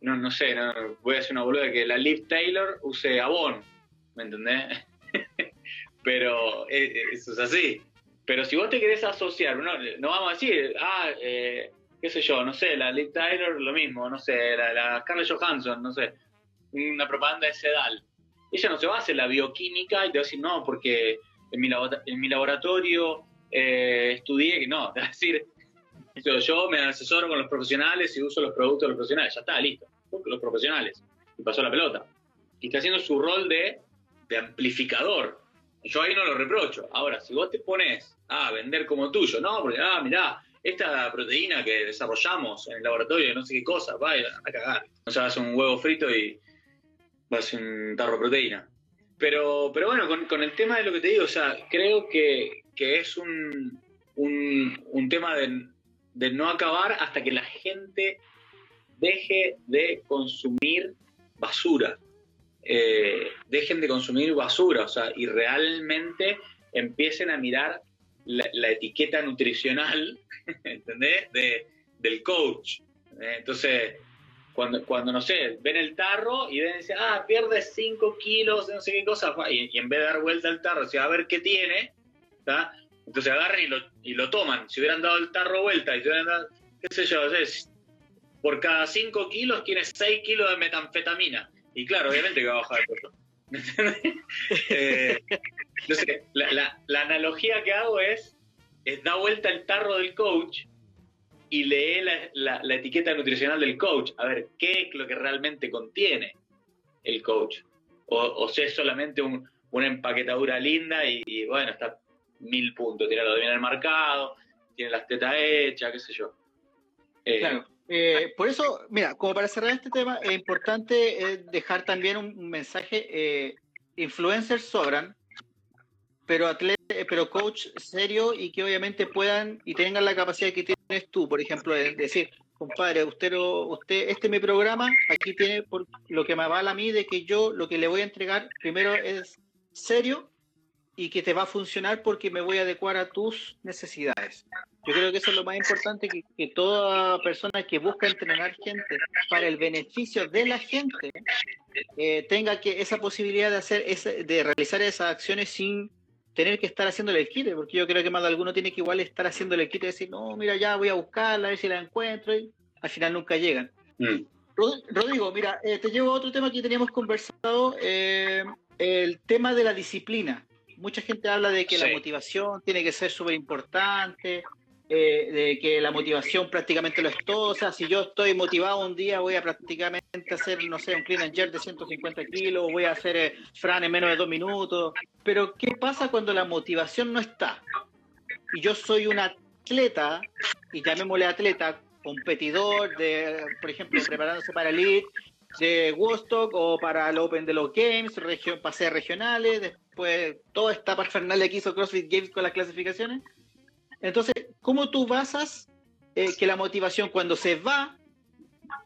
no, no sé, voy a hacer una boluda que la Liv Taylor use Avon, ¿me entendés? Pero eh, eh, eso es así. Pero si vos te querés asociar, no, no vamos a decir, ah, eh, qué sé yo, no sé, la Liv Taylor lo mismo, no sé, la, la Johansson, no sé, una propaganda de Sedal. Ella no se va a hacer la bioquímica y te va a decir, no, porque en mi, laboratorio estudié que no, te va a decir, yo me asesoro con los profesionales y uso los productos de los profesionales, ya está, listo los profesionales. Y pasó la pelota. Y está haciendo su rol de, amplificador. Yo ahí no lo reprocho. Ahora, si vos te pones a vender como tuyo, no, porque, ah, mirá, esta proteína que desarrollamos en el laboratorio no sé qué cosa, va a cagar. O sea, hace un huevo frito y vas un tarro de proteína. Pero, pero bueno, con, el tema de lo que te digo, o sea, creo que, es un, un, tema de, de, no acabar hasta que la gente deje de consumir basura. Eh, dejen de consumir basura, o sea, y realmente empiecen a mirar la, etiqueta nutricional, ¿entendés? del coach. Entonces, cuando, cuando, no sé, ven el tarro y ven, ah, pierde 5 kilos, no sé qué cosa, y, en vez de dar vuelta al tarro, o sea, a ver qué tiene, entonces agarran y lo, y lo toman. Si hubieran dado el tarro vuelta y si hubieran dado, qué sé yo, por cada 5 kilos tienes 6 kilos de metanfetamina. Y claro, obviamente que va a bajar el peso. eh, sé, la, analogía que hago es, es da vuelta el tarro del coach y lee la, etiqueta nutricional del coach, a ver qué es lo que realmente contiene el coach. O, si es solamente una empaquetadura linda y, bueno, está mil puntos, tiene lo bien marcado, tiene las tetas hechas, qué sé yo. Eh, claro. Eh, por eso, mira, como para cerrar este tema, es importante eh, dejar también un, mensaje. influencers sobran, pero atleta, pero coach serio y que obviamente puedan y tengan la capacidad que tienes tú, por ejemplo, de decir, compadre, usted, usted, este es mi programa, aquí tiene por, lo que me avala a mí de que yo lo que le voy a entregar primero es serio y que te va a funcionar porque me voy a adecuar a tus necesidades. Yo creo que eso es lo más importante, que, que toda persona que busca entrenar gente para el beneficio de la gente eh, tenga que esa posibilidad de hacer ese, de realizar esas acciones sin tener que estar haciéndole el kit, porque yo creo que más de alguno tiene que igual estar haciéndole el kit y decir, no, mira, ya voy a buscarla, a ver si la encuentro, y al final nunca llegan. Mm. Rodrigo, mira, eh, te llevo a otro tema que teníamos conversado, eh, el tema de la disciplina. Mucha gente habla de que la motivación tiene que ser súper importante, eh, de que la motivación prácticamente lo es todo. O sea, si yo estoy motivado un día, voy a prácticamente hacer, no sé, un clean and jerk de 150 kilos, voy a hacer eh, Fran en menos de dos minutos. Pero, ¿qué pasa cuando la motivación no está? Y yo soy un atleta, y llamémosle atleta, competidor, de, por ejemplo, preparándose para Elite, de Woodstock o para el Open de los Games, región, paseos regionales, después toda esta parfernalia que hizo CrossFit Games con las clasificaciones entonces, ¿cómo tú basas eh, que la motivación cuando se va,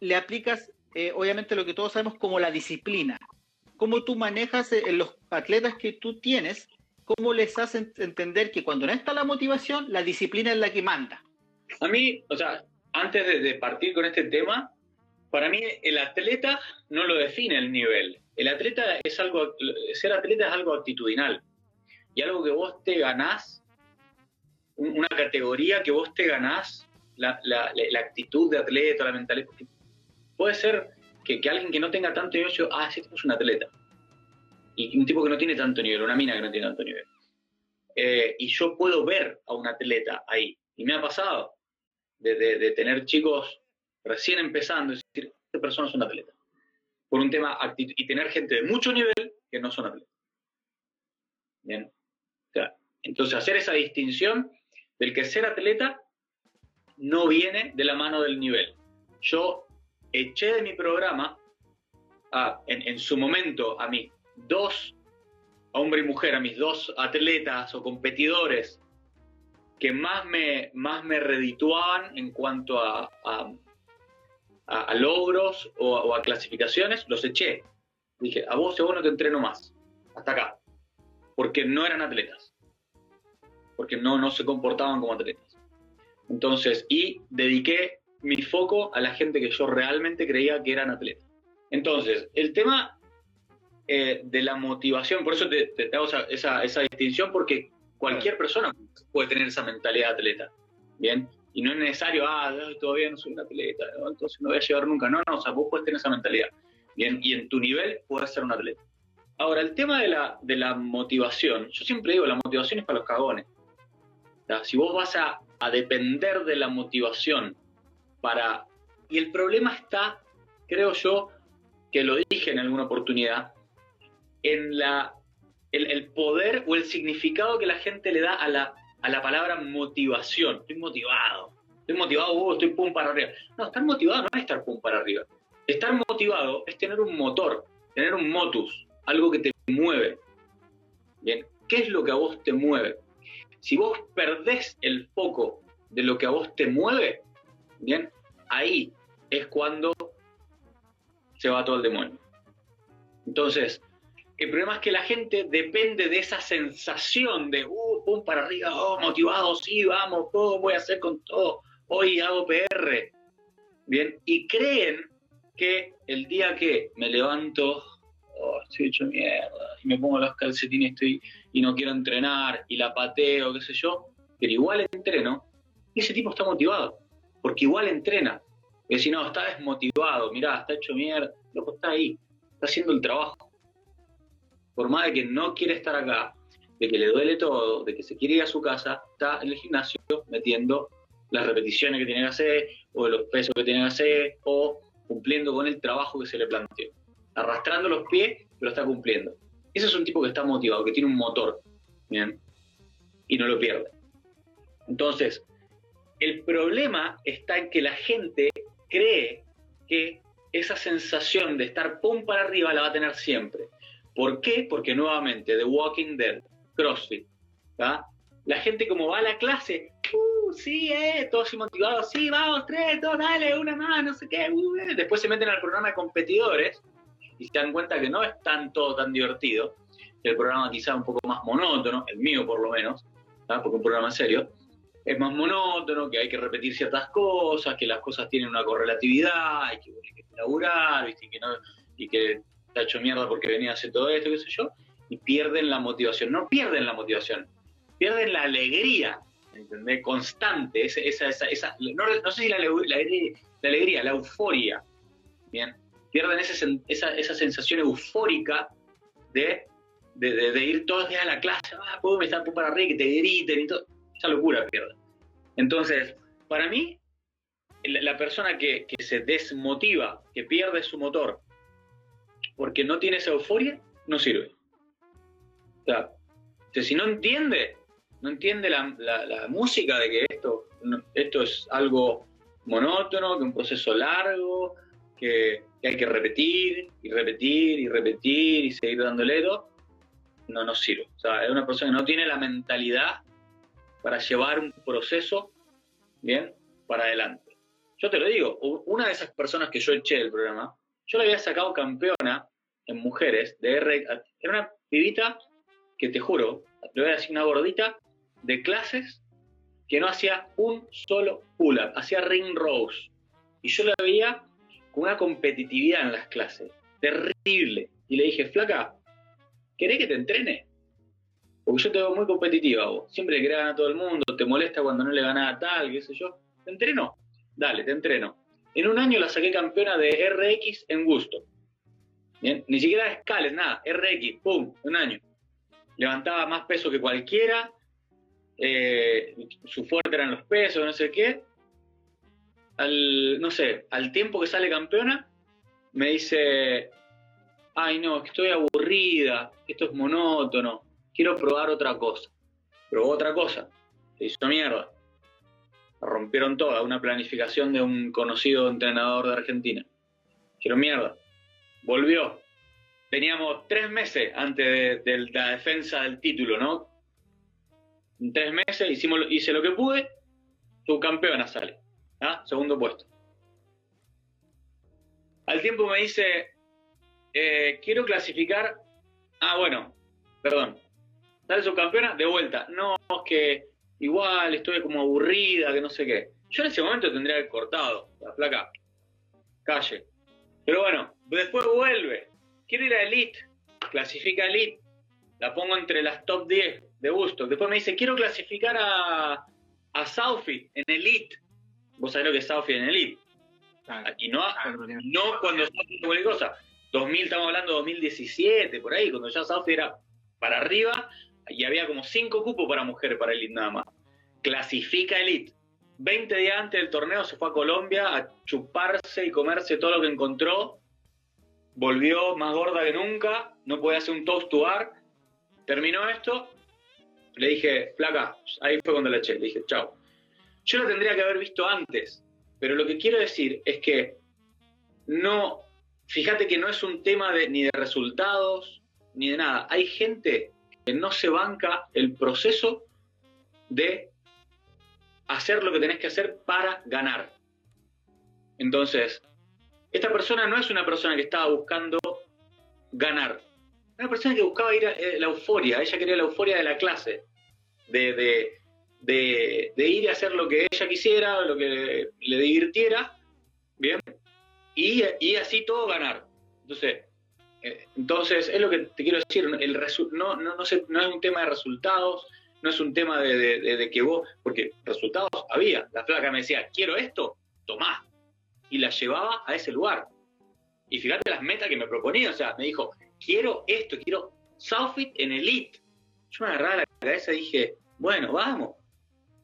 le aplicas, eh, obviamente, lo que todos sabemos como la disciplina? ¿Cómo tú manejas eh, los atletas que tú tienes? ¿Cómo les haces entender que cuando no está la motivación, la disciplina es la que manda? A mí, o sea, antes de, de partir con este tema, para mí el atleta no lo define el nivel. El atleta es algo, ser atleta es algo actitudinal y algo que vos te ganás una categoría que vos te ganás, la, actitud de atleta, la mentalidad. Puede ser que, alguien que no tenga tanto nivel, yo, ah, ese tipo es un atleta. Y un tipo que no tiene tanto nivel, una mina que no tiene tanto nivel. Eh, y yo puedo ver a un atleta ahí. Y me ha pasado de, tener chicos recién empezando y decir, esta persona es un atleta. Por un tema. Y tener gente de mucho nivel que no son atletas. Bien. entonces, hacer esa distinción del que ser atleta no viene de la mano del nivel. Yo eché de mi programa en, su momento a mis dos, hombre y mujer, a mis dos atletas o competidores que más me, más me redituaban en cuanto a, a, logros o, a clasificaciones, los eché. Dije, a vos a vos no te entreno más, hasta acá, porque no eran atletas porque no, no se comportaban como atletas. Entonces, y dediqué mi foco a la gente que yo realmente creía que eran atletas. Entonces, el tema eh, de la motivación, por eso te, hago esa, esa, distinción, porque cualquier persona puede tener esa mentalidad de atleta, ¿bien? Y no es necesario, ah, todavía no soy un atleta, entonces no voy a llegar nunca. No, no, o sea, vos puedes tener esa mentalidad, ¿bien? Y en tu nivel puedes ser un atleta. Ahora, el tema de la, de la motivación, yo siempre digo, la motivación es para los cagones. Si vos vas a, depender de la motivación para... Y el problema está, creo yo, que lo dije en alguna oportunidad, en la, el, poder o el significado que la gente le da a la, a la palabra motivación. Estoy motivado. Estoy motivado, uh, estoy pum para arriba. No, estar motivado no es estar pum para arriba. Estar motivado es tener un motor, tener un motus, algo que te mueve. Bien, ¿qué es lo que a vos te mueve? Si vos perdés el foco de lo que a vos te mueve, bien, ahí es cuando se va todo el demonio. Entonces, el problema es que la gente depende de esa sensación de, uh, pum, para arriba, oh, motivado, sí, vamos, todo voy a hacer con todo, hoy hago PR. Bien, y creen que el día que me levanto oh, estoy hecho mierda, y me pongo los calcetines estoy, y no quiero entrenar, y la pateo, qué sé yo, pero igual entreno, ese tipo está motivado, porque igual entrena. Y si no, está desmotivado, mirá, está hecho mierda, loco, está ahí, está haciendo el trabajo. Por más de que no quiere estar acá, de que le duele todo, de que se quiere ir a su casa, está en el gimnasio metiendo las repeticiones que tiene que hacer, o los pesos que tiene que hacer, o cumpliendo con el trabajo que se le planteó. Arrastrando los pies, pero está cumpliendo. Ese es un tipo que está motivado, que tiene un motor, ¿bien? Y no lo pierde. Entonces, el problema está en que la gente cree que esa sensación de estar pum para arriba la va a tener siempre. ¿Por qué? Porque nuevamente, The Walking Dead, CrossFit, la gente como va a la clase, uh, sí, eh, todos motivados, sí, vamos, tres, dos, dale, una más, no sé qué, uh, eh. después se meten al programa de competidores y se dan cuenta que no es tan todo tan divertido, el programa quizá un poco más monótono, el mío por lo menos, porque es un programa serio, es más monótono, que hay que repetir ciertas cosas, que las cosas tienen una correlatividad, y que, hay que laburar, y que está hecho mierda porque venía a hacer todo esto, qué sé yo, y pierden la motivación. No pierden la motivación, pierden la alegría, ¿entendés? Constante, esa, esa, esa, no, sé si la, alegría, la euforia, ¿bien? Pierden esa, esa sensación eufórica de, de, ir todos los días a la clase, ah, puedo estar para arriba, que te griten y todo esa locura pierde. Entonces, para mí, la persona que, se desmotiva, que pierde su motor, porque no tiene esa euforia, no sirve. O sea, si no entiende, no entiende la, música de que esto, esto es algo monótono, que un proceso largo, que, que, hay que repetir y repetir y repetir y seguir dándole todo, no nos sirve. O sea, es una persona que no tiene la mentalidad para llevar un proceso, ¿bien? Para adelante. Yo te lo digo, una de esas personas que yo eché del programa, yo la había sacado campeona en mujeres de R. Era una pibita que te juro, le voy a decir una gordita de clases que no hacía un solo pull-up, hacía ring rows. Y yo la veía con una competitividad en las clases, terrible. Y le dije, flaca, ¿querés que te entrene? Porque yo te veo muy competitiva vos. Siempre le querés ganar a todo el mundo, te molesta cuando no le ganas a tal, qué sé yo. ¿Te entreno? Dale, te entreno. En un año la saqué campeona de RX en gusto. ¿Bien? Ni siquiera escales, nada. RX, pum, un año. Levantaba más peso que cualquiera. Eh, su fuerte eran los pesos, no sé qué. Al, no sé, al tiempo que sale campeona, me dice, ay no, estoy aburrida, esto es monótono, quiero probar otra cosa. Probó otra cosa, se hizo mierda. Rompieron toda, una planificación de un conocido entrenador de Argentina. Quiero mierda. Volvió. Teníamos tres meses antes de, la defensa del título, ¿no? Tres meses hicimos, hice lo que pude, campeona sale. ¿ah? Segundo puesto. Al tiempo me dice, eh, quiero clasificar. Ah, bueno, perdón, sale subcampeona, de vuelta. No, es que igual estoy como aburrida, que no sé qué. Yo en ese momento tendría que cortado la placa. Calle. Pero bueno, después vuelve. Quiero ir a Elite. Clasifica Elite. La pongo entre las top 10 de gusto. Después me dice, quiero clasificar a, a Southie en Elite. Vos sabés lo que es Southie en Elite. y no, no cuando Southie cualquier cosa. 2000, estamos hablando de 2017, por ahí, cuando ya Southie era para arriba y había como cinco cupos para mujeres para Elite nada más. Clasifica Elite. 20 días antes del torneo se fue a Colombia a chuparse y comerse todo lo que encontró. Volvió más gorda que nunca, no podía hacer un toast to bar. Terminó esto, le dije, flaca, ahí fue cuando la eché, le dije, chao. Yo lo tendría que haber visto antes, pero lo que quiero decir es que no, fíjate que no es un tema de, ni de resultados, ni de nada. Hay gente no se banca el proceso de hacer lo que tenés que hacer para ganar. Entonces, esta persona no es una persona que estaba buscando ganar. Una persona que buscaba ir a eh, la euforia. Ella quería la euforia de la clase. De, ir a hacer lo que ella quisiera, lo que le, divirtiera. Bien. Y, y así todo ganar. Entonces, entonces, es lo que te quiero decir, el no, no, es un tema de resultados, no es un tema de, que vos, porque resultados había. La flaca me decía, quiero esto, tomá. y la llevaba a ese lugar. Y fíjate las metas que me proponía, o sea, me dijo, quiero esto, quiero Southfit en Elite. Yo me agarraba la cabeza y dije, bueno, vamos.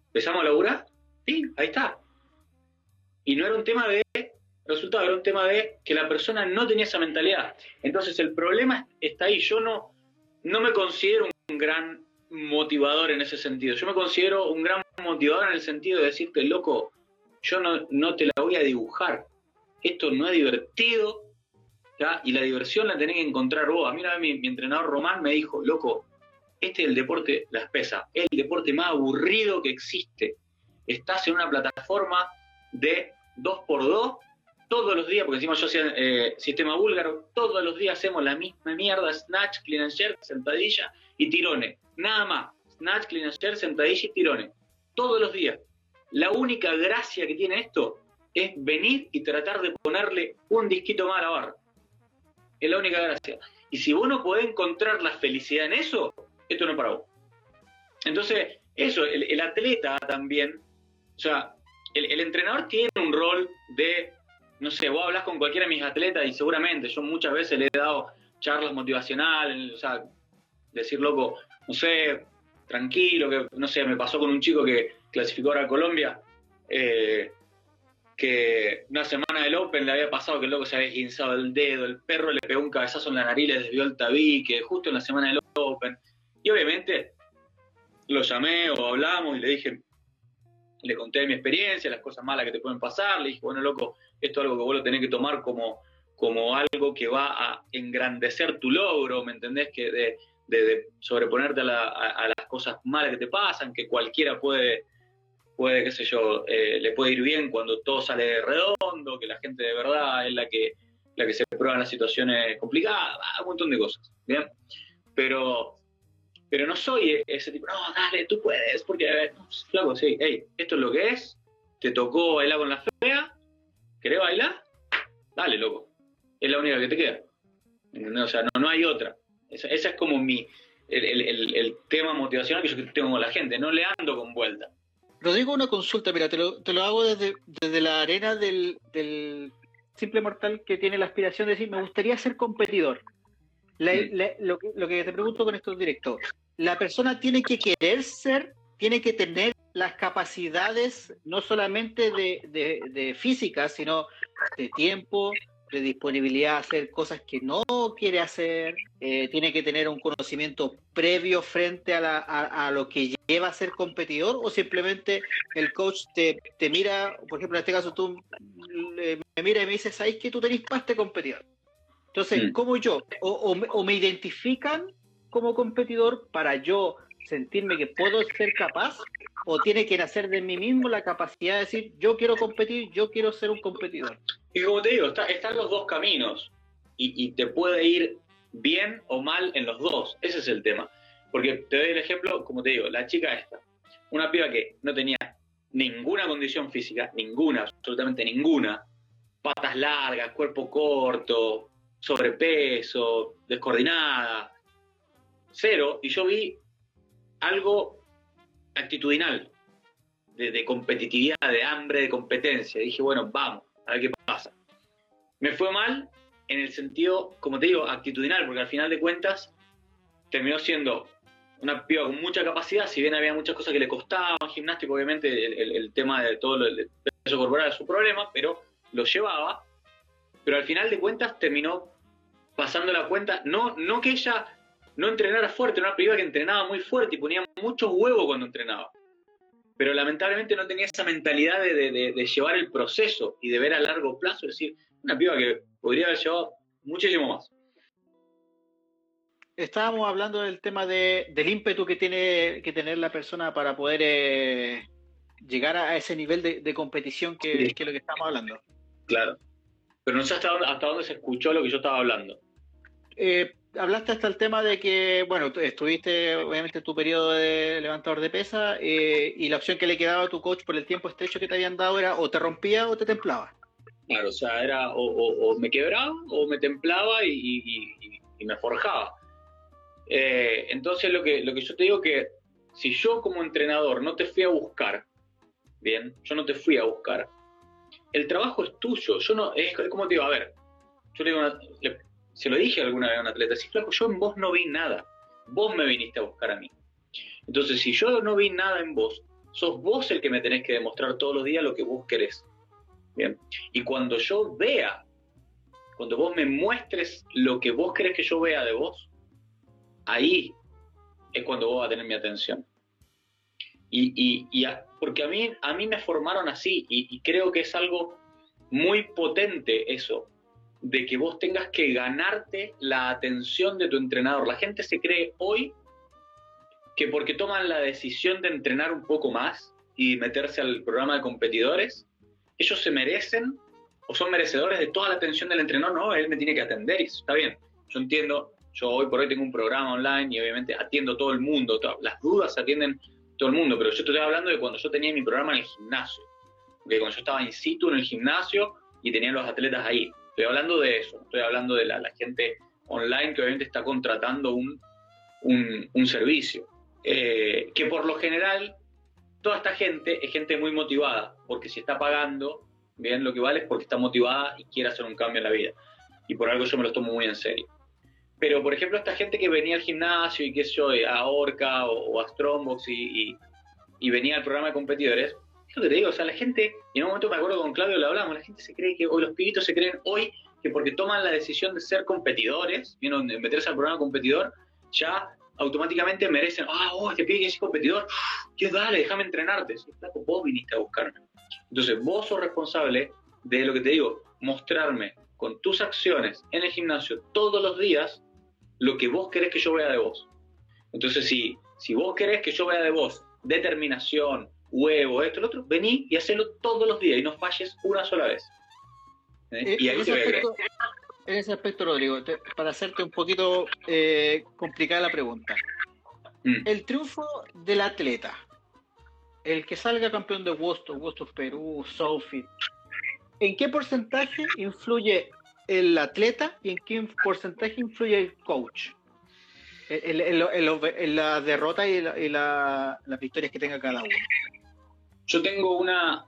¿Empezamos a laburar? Sí, ahí está. Y no era un tema de resultado, era un tema de que la persona no tenía esa mentalidad. Entonces el problema está ahí. Yo no, no me considero un gran motivador en ese sentido. Yo me considero un gran motivador en el sentido de decirte, loco, yo no, no te la voy a dibujar. Esto no es divertido, y la diversión la tenés que encontrar vos. A mí una vez mi, entrenador Román me dijo, loco, este es el deporte, las pesas, es el deporte más aburrido que existe. Estás en una plataforma de 2x2 todos los días, porque encima yo hacía eh, sistema búlgaro, todos los días hacemos la misma mierda, snatch, clean and jerk, sentadilla y tirones. Nada más. Snatch, clean and jerk, sentadilla y tirones. Todos los días. La única gracia que tiene esto es venir y tratar de ponerle un disquito más a la barra. Es la única gracia. Y si vos no podés encontrar la felicidad en eso, esto no es para vos. Entonces, eso, el, atleta también, o sea, el, entrenador tiene un rol de, no sé, vos hablas con cualquiera de mis atletas y seguramente yo muchas veces le he dado charlas motivacionales, o sea, decir, loco, no sé, tranquilo, que no sé, me pasó con un chico que clasificó ahora a Colombia, eh, que una semana del Open le había pasado que el loco se había guinzado el dedo, el perro le pegó un cabezazo en la nariz, le desvió el tabique, justo en la semana del Open. Y obviamente lo llamé o hablamos y le dije, le conté mi experiencia, las cosas malas que te pueden pasar, le dije, bueno, loco, esto es algo que vos lo tenés que tomar como, como algo que va a engrandecer tu logro, ¿me entendés? Que de, sobreponerte a las cosas malas que te pasan, que cualquiera puede puede, qué sé yo, eh, le puede ir bien cuando todo sale redondo, que la gente de verdad es la que, la que se prueba en las situaciones complicadas, un montón de cosas, ¿bien? Pero, pero no soy ese tipo, no, dale, tú puedes, porque, flaco, sí, hey, esto es lo que es, te tocó bailar con la fea, ¿querés bailar? Dale, loco, es la única que te queda. O sea, no, no hay otra. Esa, es como mi, el, el, tema motivacional que yo tengo con la gente, no le ando con vuelta. Rodrigo, una consulta, mira, te lo, te lo hago desde, desde la arena del, simple mortal que tiene la aspiración de decir, me gustaría ser competidor. lo, que, te pregunto con estos directos, la persona tiene que querer ser, tiene que tener las capacidades no solamente de, de, de física, sino de tiempo, de disponibilidad a hacer cosas que no quiere hacer, eh, tiene que tener un conocimiento previo frente a, la, a, lo que lleva a ser competidor o simplemente el coach te, te mira, por ejemplo en este caso tú me mira y me dices, ¿sabes que tú tenés para este competidor? Entonces, mm. ¿cómo yo? O, o, me identifican como competidor para yo sentirme que puedo ser capaz o tiene que nacer de mí mismo la capacidad de decir yo quiero competir, yo quiero ser un competidor. Y como te digo, están los dos caminos y, te puede ir bien o mal en los dos. Ese es el tema. Porque te doy el ejemplo, como te digo, la chica esta, una piba que no tenía ninguna condición física, ninguna, absolutamente ninguna, patas largas, cuerpo corto, sobrepeso, descoordinada, cero, y yo vi algo actitudinal, de, competitividad, de hambre, de competencia. dije, bueno, vamos, a ver qué pasa. Me fue mal en el sentido, como te digo, actitudinal, porque al final de cuentas terminó siendo una piba con mucha capacidad, si bien había muchas cosas que le costaban, gimnástico, obviamente el, tema de todo el peso corporal es su problema, pero lo llevaba, pero al final de cuentas terminó pasando la cuenta, no, no que ella no entrenara fuerte, era una piba que entrenaba muy fuerte y ponía muchos huevos cuando entrenaba. Pero lamentablemente no tenía esa mentalidad de, llevar el proceso y de ver a largo plazo, es decir, una piba que podría haber llevado muchísimo más. Estábamos hablando del tema del ímpetu que tiene que tener la persona para poder eh, llegar a ese nivel de, competición que, es lo que estamos hablando. Claro. Pero no sé hasta dónde, hasta dónde se escuchó lo que yo estaba hablando. Eh, hablaste hasta el tema de que, bueno, estuviste obviamente tu periodo de levantador de pesa eh, y la opción que le quedaba a tu coach por el tiempo estrecho que te habían dado era o te rompía o te templaba. Claro, o sea, era o, me quebraba o me templaba y, me forjaba. Eh, entonces lo que, lo que yo te digo que si yo como entrenador no te fui a buscar, bien, yo no te fui a buscar, el trabajo es tuyo. Yo no, es como te digo, a ver, yo le digo, se lo dije alguna vez a un atleta, si flaco, yo en vos no vi nada, vos me viniste a buscar a mí. Entonces, si yo no vi nada en vos, sos vos el que me tenés que demostrar todos los días lo que vos querés. Bien. Y cuando yo vea, cuando vos me muestres lo que vos querés que yo vea de vos, ahí es cuando vos vas a tener mi atención. Y, porque a mí, a mí me formaron así y, creo que es algo muy potente eso, de que vos tengas que ganarte la atención de tu entrenador. La gente se cree hoy que porque toman la decisión de entrenar un poco más y meterse al programa de competidores, ellos se merecen o son merecedores de toda la atención del entrenador. No, él me tiene que atender y está bien. Yo entiendo, yo hoy por hoy tengo un programa online y obviamente atiendo a todo el mundo, las dudas atienden todo el mundo, pero yo te estoy hablando de cuando yo tenía mi programa en el gimnasio, de cuando yo estaba in situ en el gimnasio y tenía los atletas ahí. Estoy hablando de eso, estoy hablando de la, gente online que obviamente está contratando un, un, servicio. Eh, que por lo general, toda esta gente es gente muy motivada, porque si está pagando, bien, lo que vale es porque está motivada y quiere hacer un cambio en la vida. Y por algo yo me lo tomo muy en serio. Pero, por ejemplo, esta gente que venía al gimnasio y sé yo, a Orca o, a Strongbox y, y, venía al programa de competidores, es lo que te digo, o sea, la gente, y en un momento me acuerdo con Claudio lo hablamos, la gente se cree que hoy los pibitos se creen hoy que porque toman la decisión de ser competidores, de meterse al programa competidor, ya automáticamente merecen, ah, oh, este pibe que es competidor, que dale, déjame entrenarte. Sí, vos viniste a buscarme. Entonces, vos sos responsable de lo que te digo, mostrarme con tus acciones en el gimnasio todos los días lo que vos querés que yo vea de vos. Entonces, si, si vos querés que yo vea de vos determinación, huevo, esto, lo otro, vení y hacelo todos los días y no falles una sola vez. ¿Eh? Eh, y ahí te aspecto, En ese aspecto, Rodrigo, para hacerte un poquito eh, complicada la pregunta. Mm. El triunfo del atleta, el que salga campeón de Wosto, Wosto Perú, Sophie, ¿en qué porcentaje influye el atleta y en qué porcentaje influye el coach en, la derrota y, las victorias que tenga cada uno. Yo tengo una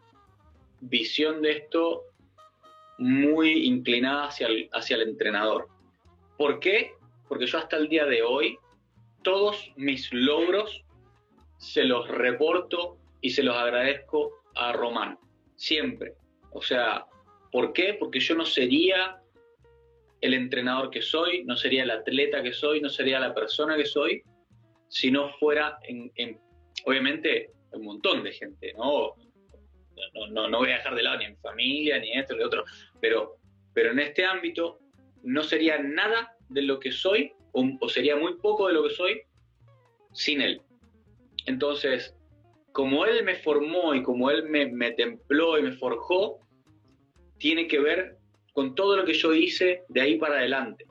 visión de esto muy inclinada hacia el, hacia el entrenador. ¿Por qué? Porque yo hasta el día de hoy, todos mis logros se los reporto y se los agradezco a Román. Siempre. O sea, ¿por qué? Porque yo no sería el entrenador que soy, no sería el atleta que soy, no sería la persona que soy, si no fuera, en, obviamente, un montón de gente, ¿no? No, no voy a dejar de lado ni mi familia, ni esto, ni otro, pero, pero en este ámbito no sería nada de lo que soy, o, sería muy poco de lo que soy, sin él. Entonces, como él me formó y como él me, me templó y me forjó, tiene que ver con todo lo que yo hice de ahí para adelante.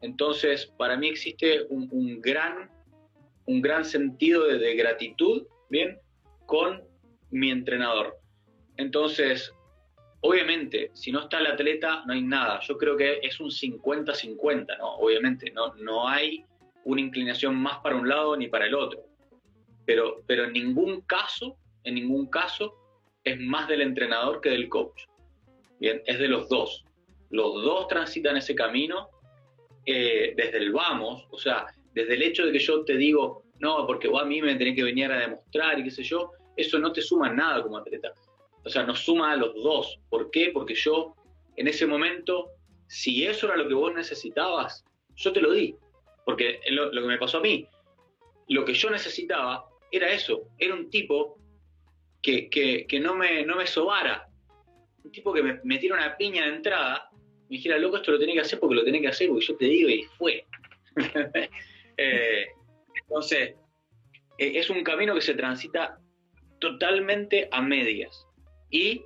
Entonces, para mí existe un, gran, un gran sentido de, gratitud, ¿bien? Con mi entrenador. Entonces, obviamente, si no está el atleta, no hay nada. Yo creo que es un 50-50, ¿no? Obviamente, no, no hay una inclinación más para un lado ni para el otro. Pero, pero en ningún caso, en ningún caso, es más del entrenador que del coach. Bien, es de los dos los dos transitan ese camino eh, desde el vamos, o sea, desde el hecho de que yo te digo, no, porque vos a mí me tenés que venir a demostrar y qué sé yo, eso no te suma nada como atleta. O sea, nos suma a los dos. ¿Por qué? Porque yo, en ese momento, si eso era lo que vos necesitabas, yo te lo di. Porque lo, lo que me pasó a mí, lo que yo necesitaba era eso, era un tipo que, que, que no, me, no me sobara, un tipo que me metiera una piña de entrada me dijera, loco, esto lo tenés que hacer porque lo tenés que hacer, porque yo te digo y fue. Eh, entonces, eh, es un camino que se transita totalmente a medias. Y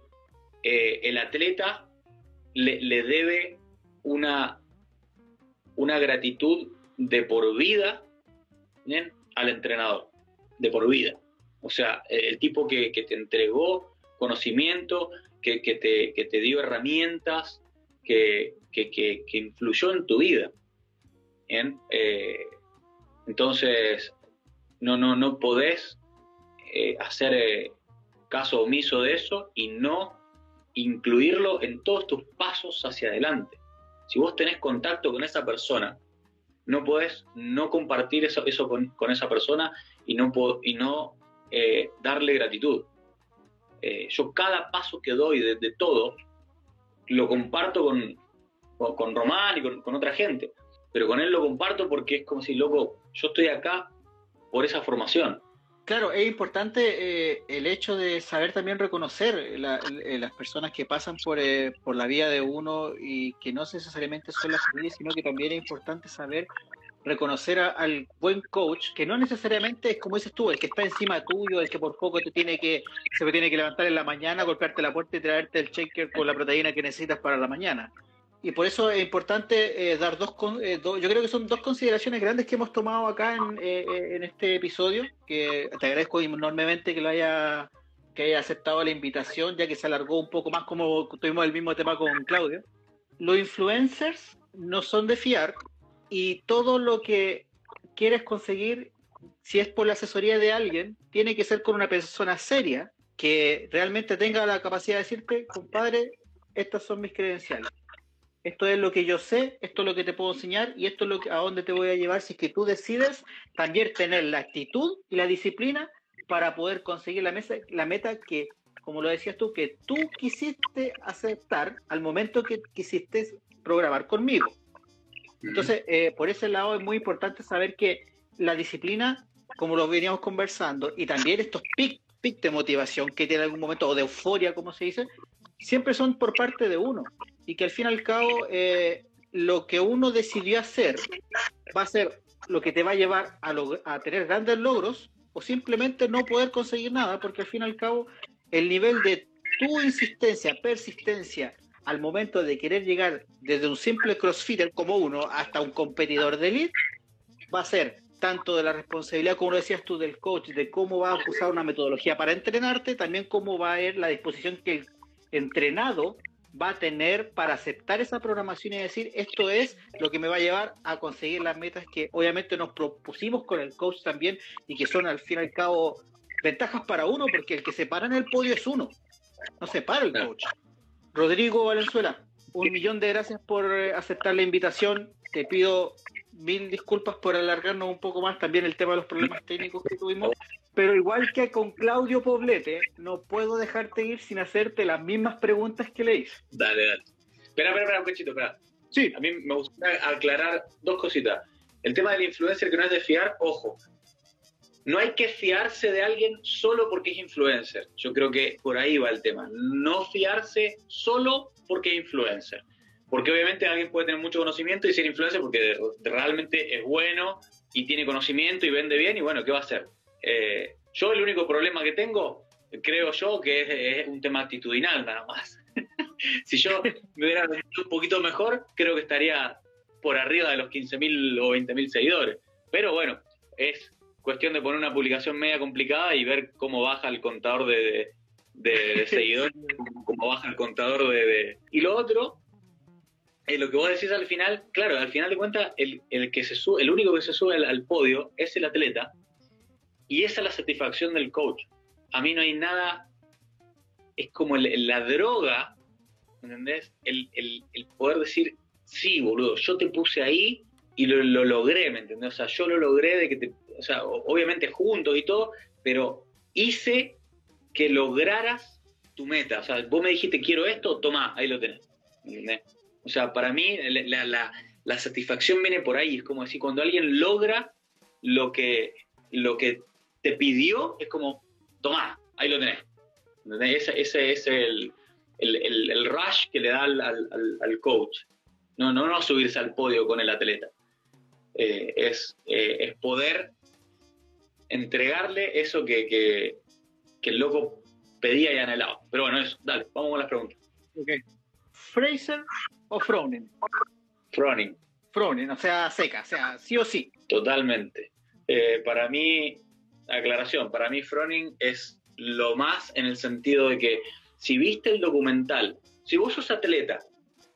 eh, el atleta le, debe una, una gratitud de por vida al entrenador, de por vida. O sea, el tipo que, te entregó conocimiento, que, que, te, que te dio herramientas, que, influyó en tu vida. Eh, entonces, no, no, no podés eh, hacer eh, caso omiso de eso y no incluirlo en todos tus pasos hacia adelante. Si vos tenés contacto con esa persona, no podés no compartir eso, eso con, esa persona y no, y no eh, darle gratitud. Yo cada paso que doy de, todo, lo comparto con, con, Román y con, otra gente, pero con él lo comparto porque es como si, loco, yo estoy acá por esa formación. Claro, es importante eh, el hecho de saber también reconocer eh, las personas que pasan por, eh, por la vida de uno y que no necesariamente son las familias, sino que también es importante saber reconocer al buen coach, que no necesariamente es como dices tú, el que está encima tuyo, el que por poco te tiene que, se tiene que levantar en la mañana, golpearte la puerta y traerte el shaker con la proteína que necesitas para la mañana y por eso es importante eh, dar dos, eh, yo creo que son dos consideraciones grandes que hemos tomado acá en, eh, en, este episodio, que te agradezco enormemente que lo haya que haya aceptado la invitación, ya que se alargó un poco más como tuvimos el mismo tema con Claudio. Los influencers no son de fiar y todo lo que quieres conseguir, si es por la asesoría de alguien, tiene que ser con una persona seria que realmente tenga la capacidad de decirte, compadre, estas son mis credenciales esto es lo que yo sé, esto es lo que te puedo enseñar y esto es lo que, a dónde te voy a llevar si es que tú decides también tener la actitud y la disciplina para poder conseguir la, mesa, la meta que, como lo decías tú, que tú quisiste aceptar al momento que quisiste programar conmigo. Entonces, eh, por ese lado es muy importante saber que la disciplina, como lo veníamos conversando, y también estos pics pic de motivación que tiene algún momento, o de euforia, como se dice, siempre son por parte de uno y que al fin y al cabo eh, lo que uno decidió hacer va a ser lo que te va a llevar a, tener grandes logros o simplemente no poder conseguir nada, porque al fin y al cabo el nivel de tu insistencia, persistencia al momento de querer llegar desde un simple crossfitter como uno hasta un competidor de elite, va a ser tanto de la responsabilidad, como lo decías tú, del coach, de cómo va a usar una metodología para entrenarte, también cómo va a ir la disposición que el entrenado va a tener para aceptar esa programación y decir esto es lo que me va a llevar a conseguir las metas que obviamente nos propusimos con el coach también y que son al fin y al cabo ventajas para uno porque el que se para en el podio es uno, no se para el coach. Rodrigo Valenzuela, un millón de gracias por eh, aceptar la invitación. Te pido mil disculpas por alargarnos un poco más también el tema de los problemas técnicos que tuvimos, pero igual que con Claudio Poblete, no puedo dejarte ir sin hacerte las mismas preguntas que le hice. Dale, dale. Espera, espera, espera un cachito, espera. Sí. A mí me gustaría aclarar dos cositas. El tema del influencer que no es de fiar, ojo. No hay que fiarse de alguien solo porque es influencer. Yo creo que por ahí va el tema. No fiarse solo porque es influencer. Porque obviamente alguien puede tener mucho conocimiento y ser influencer porque realmente es bueno y tiene conocimiento y vende bien y bueno, ¿qué va a hacer? Eh, yo el único problema que tengo, creo yo, que es, un tema actitudinal nada más. si yo me hubiera vendido un poquito mejor, creo que estaría por arriba de los 15.000 o 20.000 seguidores. Pero bueno, es cuestión de poner una publicación media complicada y ver cómo baja el contador de, seguidores, cómo baja el contador de... Y lo otro, es lo que vos decís al final, claro, al final de cuentas, el, que se sube, el único que se sube al podio es el atleta, y esa es la satisfacción del coach. A mí no hay nada, es como la droga, ¿entendés? El, poder decir, sí, boludo, yo te puse ahí y lo, logré, ¿me entendés? O sea, yo lo logré de que te, o sea, obviamente juntos y todo, pero hice que lograras tu meta. O sea, vos me dijiste, quiero esto, toma, ahí lo tenés. ¿entendés? O sea, para mí la, la, satisfacción viene por ahí. Es como decir, cuando alguien logra lo que, lo que te pidió, es como, toma, ahí lo tenés. Ese, ese es el, el, rush que le da al, al, coach. No, no, no subirse al podio con el atleta. Eh, es, eh, es, poder entregarle eso que, que, que, el loco pedía y anhelaba. Pero bueno, eso, dale, vamos con las preguntas. Okay. ¿Fraser o Froning? Froning. Froning, o sea, seca, o sea, sí o sí. Totalmente. Eh, para mí, aclaración, para mí Froning es lo más en el sentido de que si viste el documental, si vos sos atleta,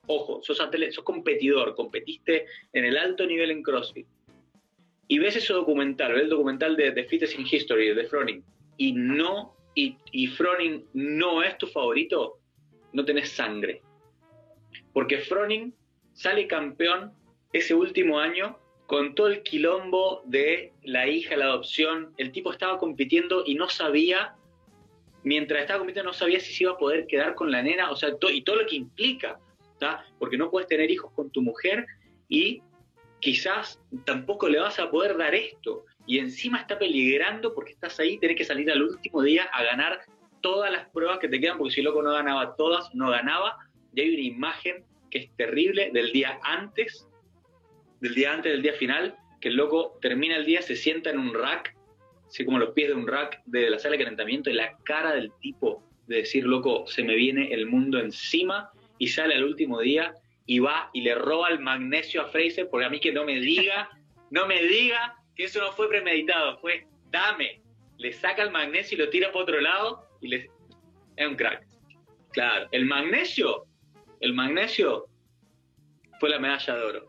ojo, sos atleta, sos competidor, competiste en el alto nivel en CrossFit, y ves ese documental, ves el documental de The Fittest in History de Froning, y no, y, y Froning no es tu favorito, no tenés sangre. Porque Froning sale campeón ese último año con todo el quilombo de la hija, la adopción. El tipo estaba compitiendo y no sabía, mientras estaba compitiendo, no sabía si se iba a poder quedar con la nena, o sea, y todo lo que implica, porque no puedes tener hijos con tu mujer y quizás tampoco le vas a poder dar esto. Y encima está peligrando porque estás ahí, tenés que salir al último día a ganar todas las pruebas que te quedan, porque si loco no ganaba todas, no ganaba. Y hay una imagen que es terrible del día antes, del día antes del día final, que el loco termina el día, se sienta en un rack, así como los pies de un rack de la sala de calentamiento, y la cara del tipo de decir, loco, se me viene el mundo encima, y sale al último día y va y le roba el magnesio a Fraser, porque a mí que no me diga, no me diga que eso no fue premeditado, fue dame, le saca el magnesio y lo tira para otro lado y le... Es un crack. Claro, el magnesio, el magnesio fue la medalla de oro.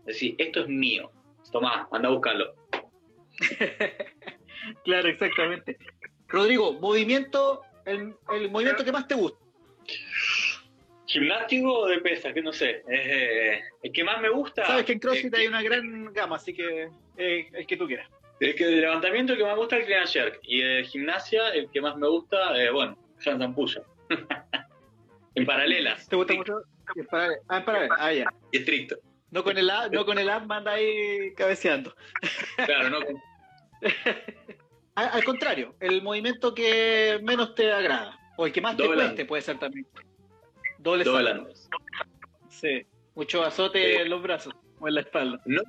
Es decir, esto es mío. Tomá, anda a buscarlo. claro, exactamente. Rodrigo, movimiento, el, el movimiento que más te gusta. Gimnástico o de pesa, que no sé. Eh, el que más me gusta. Sabes que en CrossFit hay una gran gama, así que eh, el que tú quieras. El que de levantamiento el que más me gusta es el clean jerk. Y de gimnasia el que más me gusta, eh, bueno, handstand push en paralelas. ¿Te gusta mucho? Ah, en paralelo. Ah, ya. Estricto. No con el no con el app manda ahí cabeceando. Claro, no. al, al, contrario, el movimiento que menos te agrada. O el que más te cueste puede ser también. Doble, Sí, mucho azote en los brazos o en la espalda. No,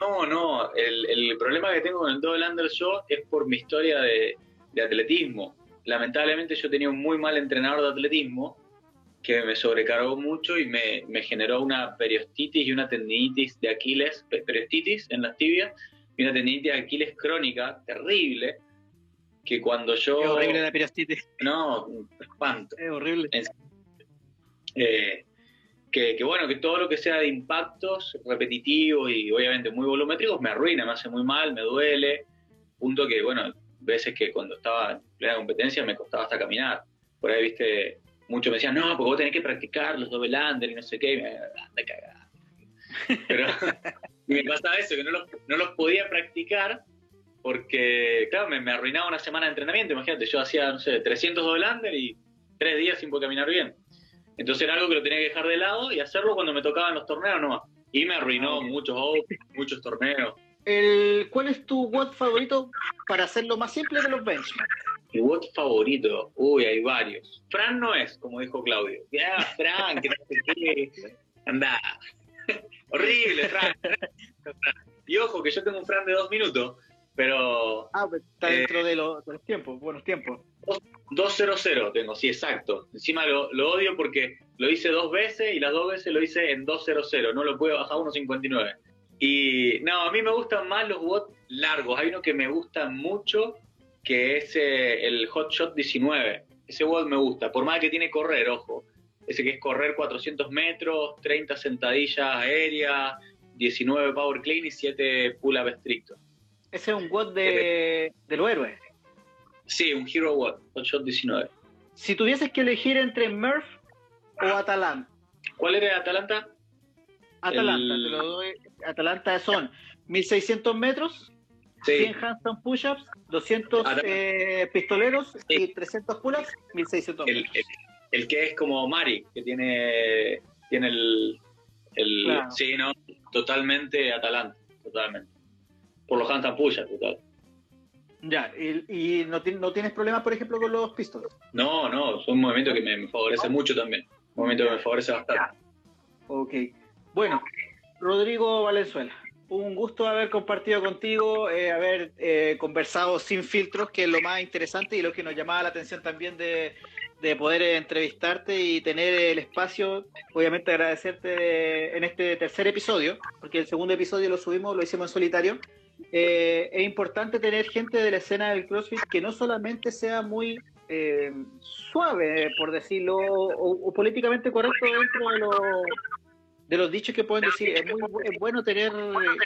no, no. El, problema que tengo con el double under yo es por mi historia de, atletismo. Lamentablemente yo tenía un muy mal entrenador de atletismo que me sobrecargó mucho y me, generó una periostitis y una tendinitis de Aquiles, periostitis en las tibias y una tendinitis de Aquiles crónica terrible que cuando yo... Es horrible la periostitis. No, espanto. Es horrible. Eh, que, bueno, que todo lo que sea de impactos repetitivos y obviamente muy volumétricos me arruina, me hace muy mal, me duele. Punto que, bueno, veces que cuando estaba en plena competencia me costaba hasta caminar. Por ahí, viste, muchos me decían, no, porque vos tenés que practicar los double under y no sé qué, y me anda cagada. Pero me pasaba eso, que no los, no los podía practicar porque, claro, me, me, arruinaba una semana de entrenamiento. Imagínate, yo hacía, no sé, 300 double under y tres días sin poder caminar bien. Entonces era algo que lo tenía que dejar de lado y hacerlo cuando me tocaban los torneos nomás. Y me arruinó ah, muchos muchos torneos. El, ¿Cuál es tu WOD favorito para hacerlo más simple de los benchmarks? Mi WOD favorito, uy, hay varios. Fran no es, como dijo Claudio. Ya, Fran, que no sé qué. Anda. Horrible, Fran. Y ojo, que yo tengo un Fran de dos minutos, pero. Ah, pues está dentro de, los, de los tiempos, buenos tiempos. 2-0-0 tengo, sí, exacto. Encima lo, odio porque lo hice dos veces y las dos veces lo hice en 2-0-0. No lo puedo bajar a 1.59. Y no, a mí me gustan más los bots largos. Hay uno que me gusta mucho que es eh, el Hot Shot 19. Ese bot me gusta, por más que tiene correr, ojo. Ese que es correr 400 metros, 30 sentadillas aéreas, 19 power clean y 7 pull-up estrictos. Ese es un bot de, de los héroes. Sí, un Hero What, Shot 19. Si tuvieses que elegir entre Murph o Atalanta. ¿Cuál era Atalanta? Atalanta, te lo doy. Atalanta son 1600 metros, 100 handstand push-ups, 200 eh, pistoleros y 300 pull-ups, 1600 metros. El, que es como Mari, que tiene, tiene el. el Sí, no, totalmente Atalanta, totalmente. Por los handstand push-ups, total. Ya, y, no, no, tienes problemas, por ejemplo, con los pistols. No, no, es un movimiento que me, favorece mucho también. Un movimiento que me favorece bastante. Ok. Bueno, Rodrigo Valenzuela, un gusto haber compartido contigo, eh, haber eh, conversado sin filtros, que es lo más interesante y lo que nos llamaba la atención también de, de poder entrevistarte y tener el espacio. Obviamente agradecerte en este tercer episodio, porque el segundo episodio lo subimos, lo hicimos en solitario. Eh, es importante tener gente de la escena del CrossFit que no solamente sea muy eh, suave, por decirlo, o, políticamente correcto dentro de, lo, de los dichos que pueden decir. Es, muy, es bueno tener,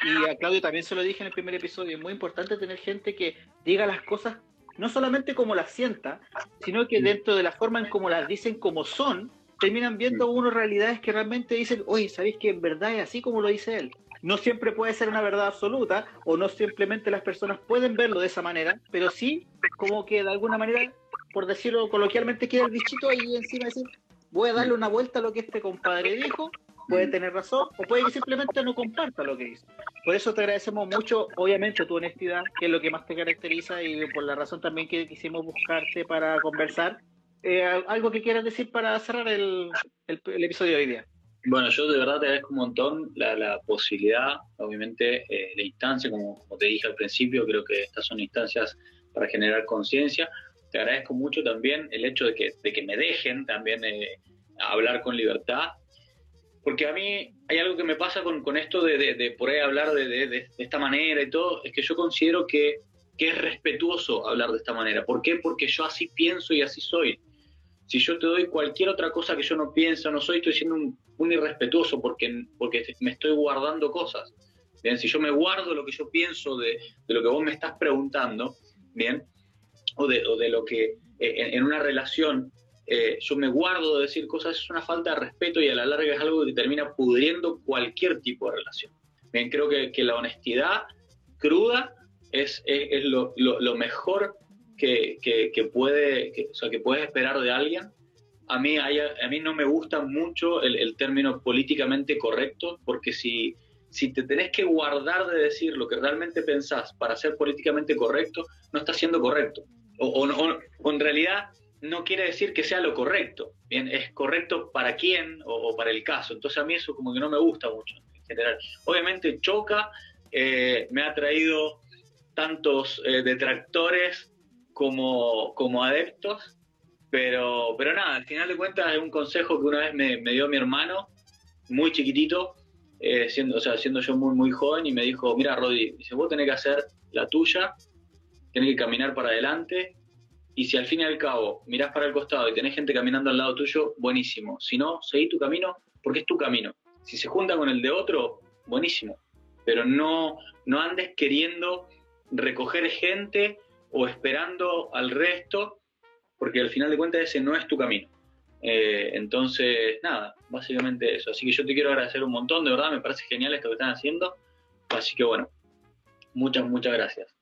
y a Claudio también se lo dije en el primer episodio, es muy importante tener gente que diga las cosas no solamente como las sienta, sino que dentro de la forma en cómo las dicen como son, terminan viendo uno realidades que realmente dicen, oye, ¿sabéis que en verdad es así como lo dice él? No siempre puede ser una verdad absoluta o no simplemente las personas pueden verlo de esa manera, pero sí como que de alguna manera, por decirlo coloquialmente, queda el bichito ahí encima decir, voy a darle una vuelta a lo que este compadre dijo, puede tener razón o puede que simplemente no comparta lo que dice. Por eso te agradecemos mucho, obviamente, tu honestidad, que es lo que más te caracteriza y por la razón también que quisimos buscarte para conversar. Eh, ¿Algo que quieras decir para cerrar el, el, episodio de hoy día? Bueno, yo de verdad te agradezco un montón la, la posibilidad, obviamente, eh, la instancia, como, como te dije al principio, creo que estas son instancias para generar conciencia. Te agradezco mucho también el hecho de que, de que me dejen también eh, hablar con libertad porque a mí hay algo que me pasa con, con esto de, de, por ahí hablar de, de, esta manera y todo, es que yo considero que, que, es respetuoso hablar de esta manera. ¿Por qué? Porque yo así pienso y así soy. Si yo te doy cualquier otra cosa que yo no pienso, no soy, estoy siendo un, un irrespetuoso porque, porque me estoy guardando cosas. Bien, si yo me guardo lo que yo pienso de, de lo que vos me estás preguntando, bien, o de, o de lo que eh, en una relación eh, yo me guardo de decir cosas, es una falta de respeto y a la larga es algo que termina pudriendo cualquier tipo de relación. Bien, creo que, que la honestidad cruda es, es, lo, lo, mejor que, que, puede, o sea, que puedes esperar de alguien. A mí, a mí no me gusta mucho el, término políticamente correcto, porque si, si te tenés que guardar de decir lo que realmente pensás para ser políticamente correcto, no estás siendo correcto. O, o en realidad no quiere decir que sea lo correcto. Bien, es correcto para quién o, para el caso. Entonces a mí eso como que no me gusta mucho en general. Obviamente choca, eh, me ha traído tantos eh, detractores como, como adeptos, pero, pero nada, al final de cuentas es un consejo que una vez me, dio mi hermano, muy chiquitito, eh, siendo, o sea, siendo yo muy, muy joven, y me dijo, mira, Rodi, dice, vos tenés que hacer la tuya, tenés que caminar para adelante, y si al fin y al cabo mirás para el costado y tenés gente caminando al lado tuyo, buenísimo. Si no, seguí tu camino porque es tu camino. Si se junta con el de otro, buenísimo. Pero no, no andes queriendo recoger gente o esperando al resto, porque al final de cuentas ese no es tu camino. Eh, entonces, nada, básicamente eso. Así que yo te quiero agradecer un montón, de verdad, me parece genial esto que están haciendo. Así que bueno, muchas, muchas gracias.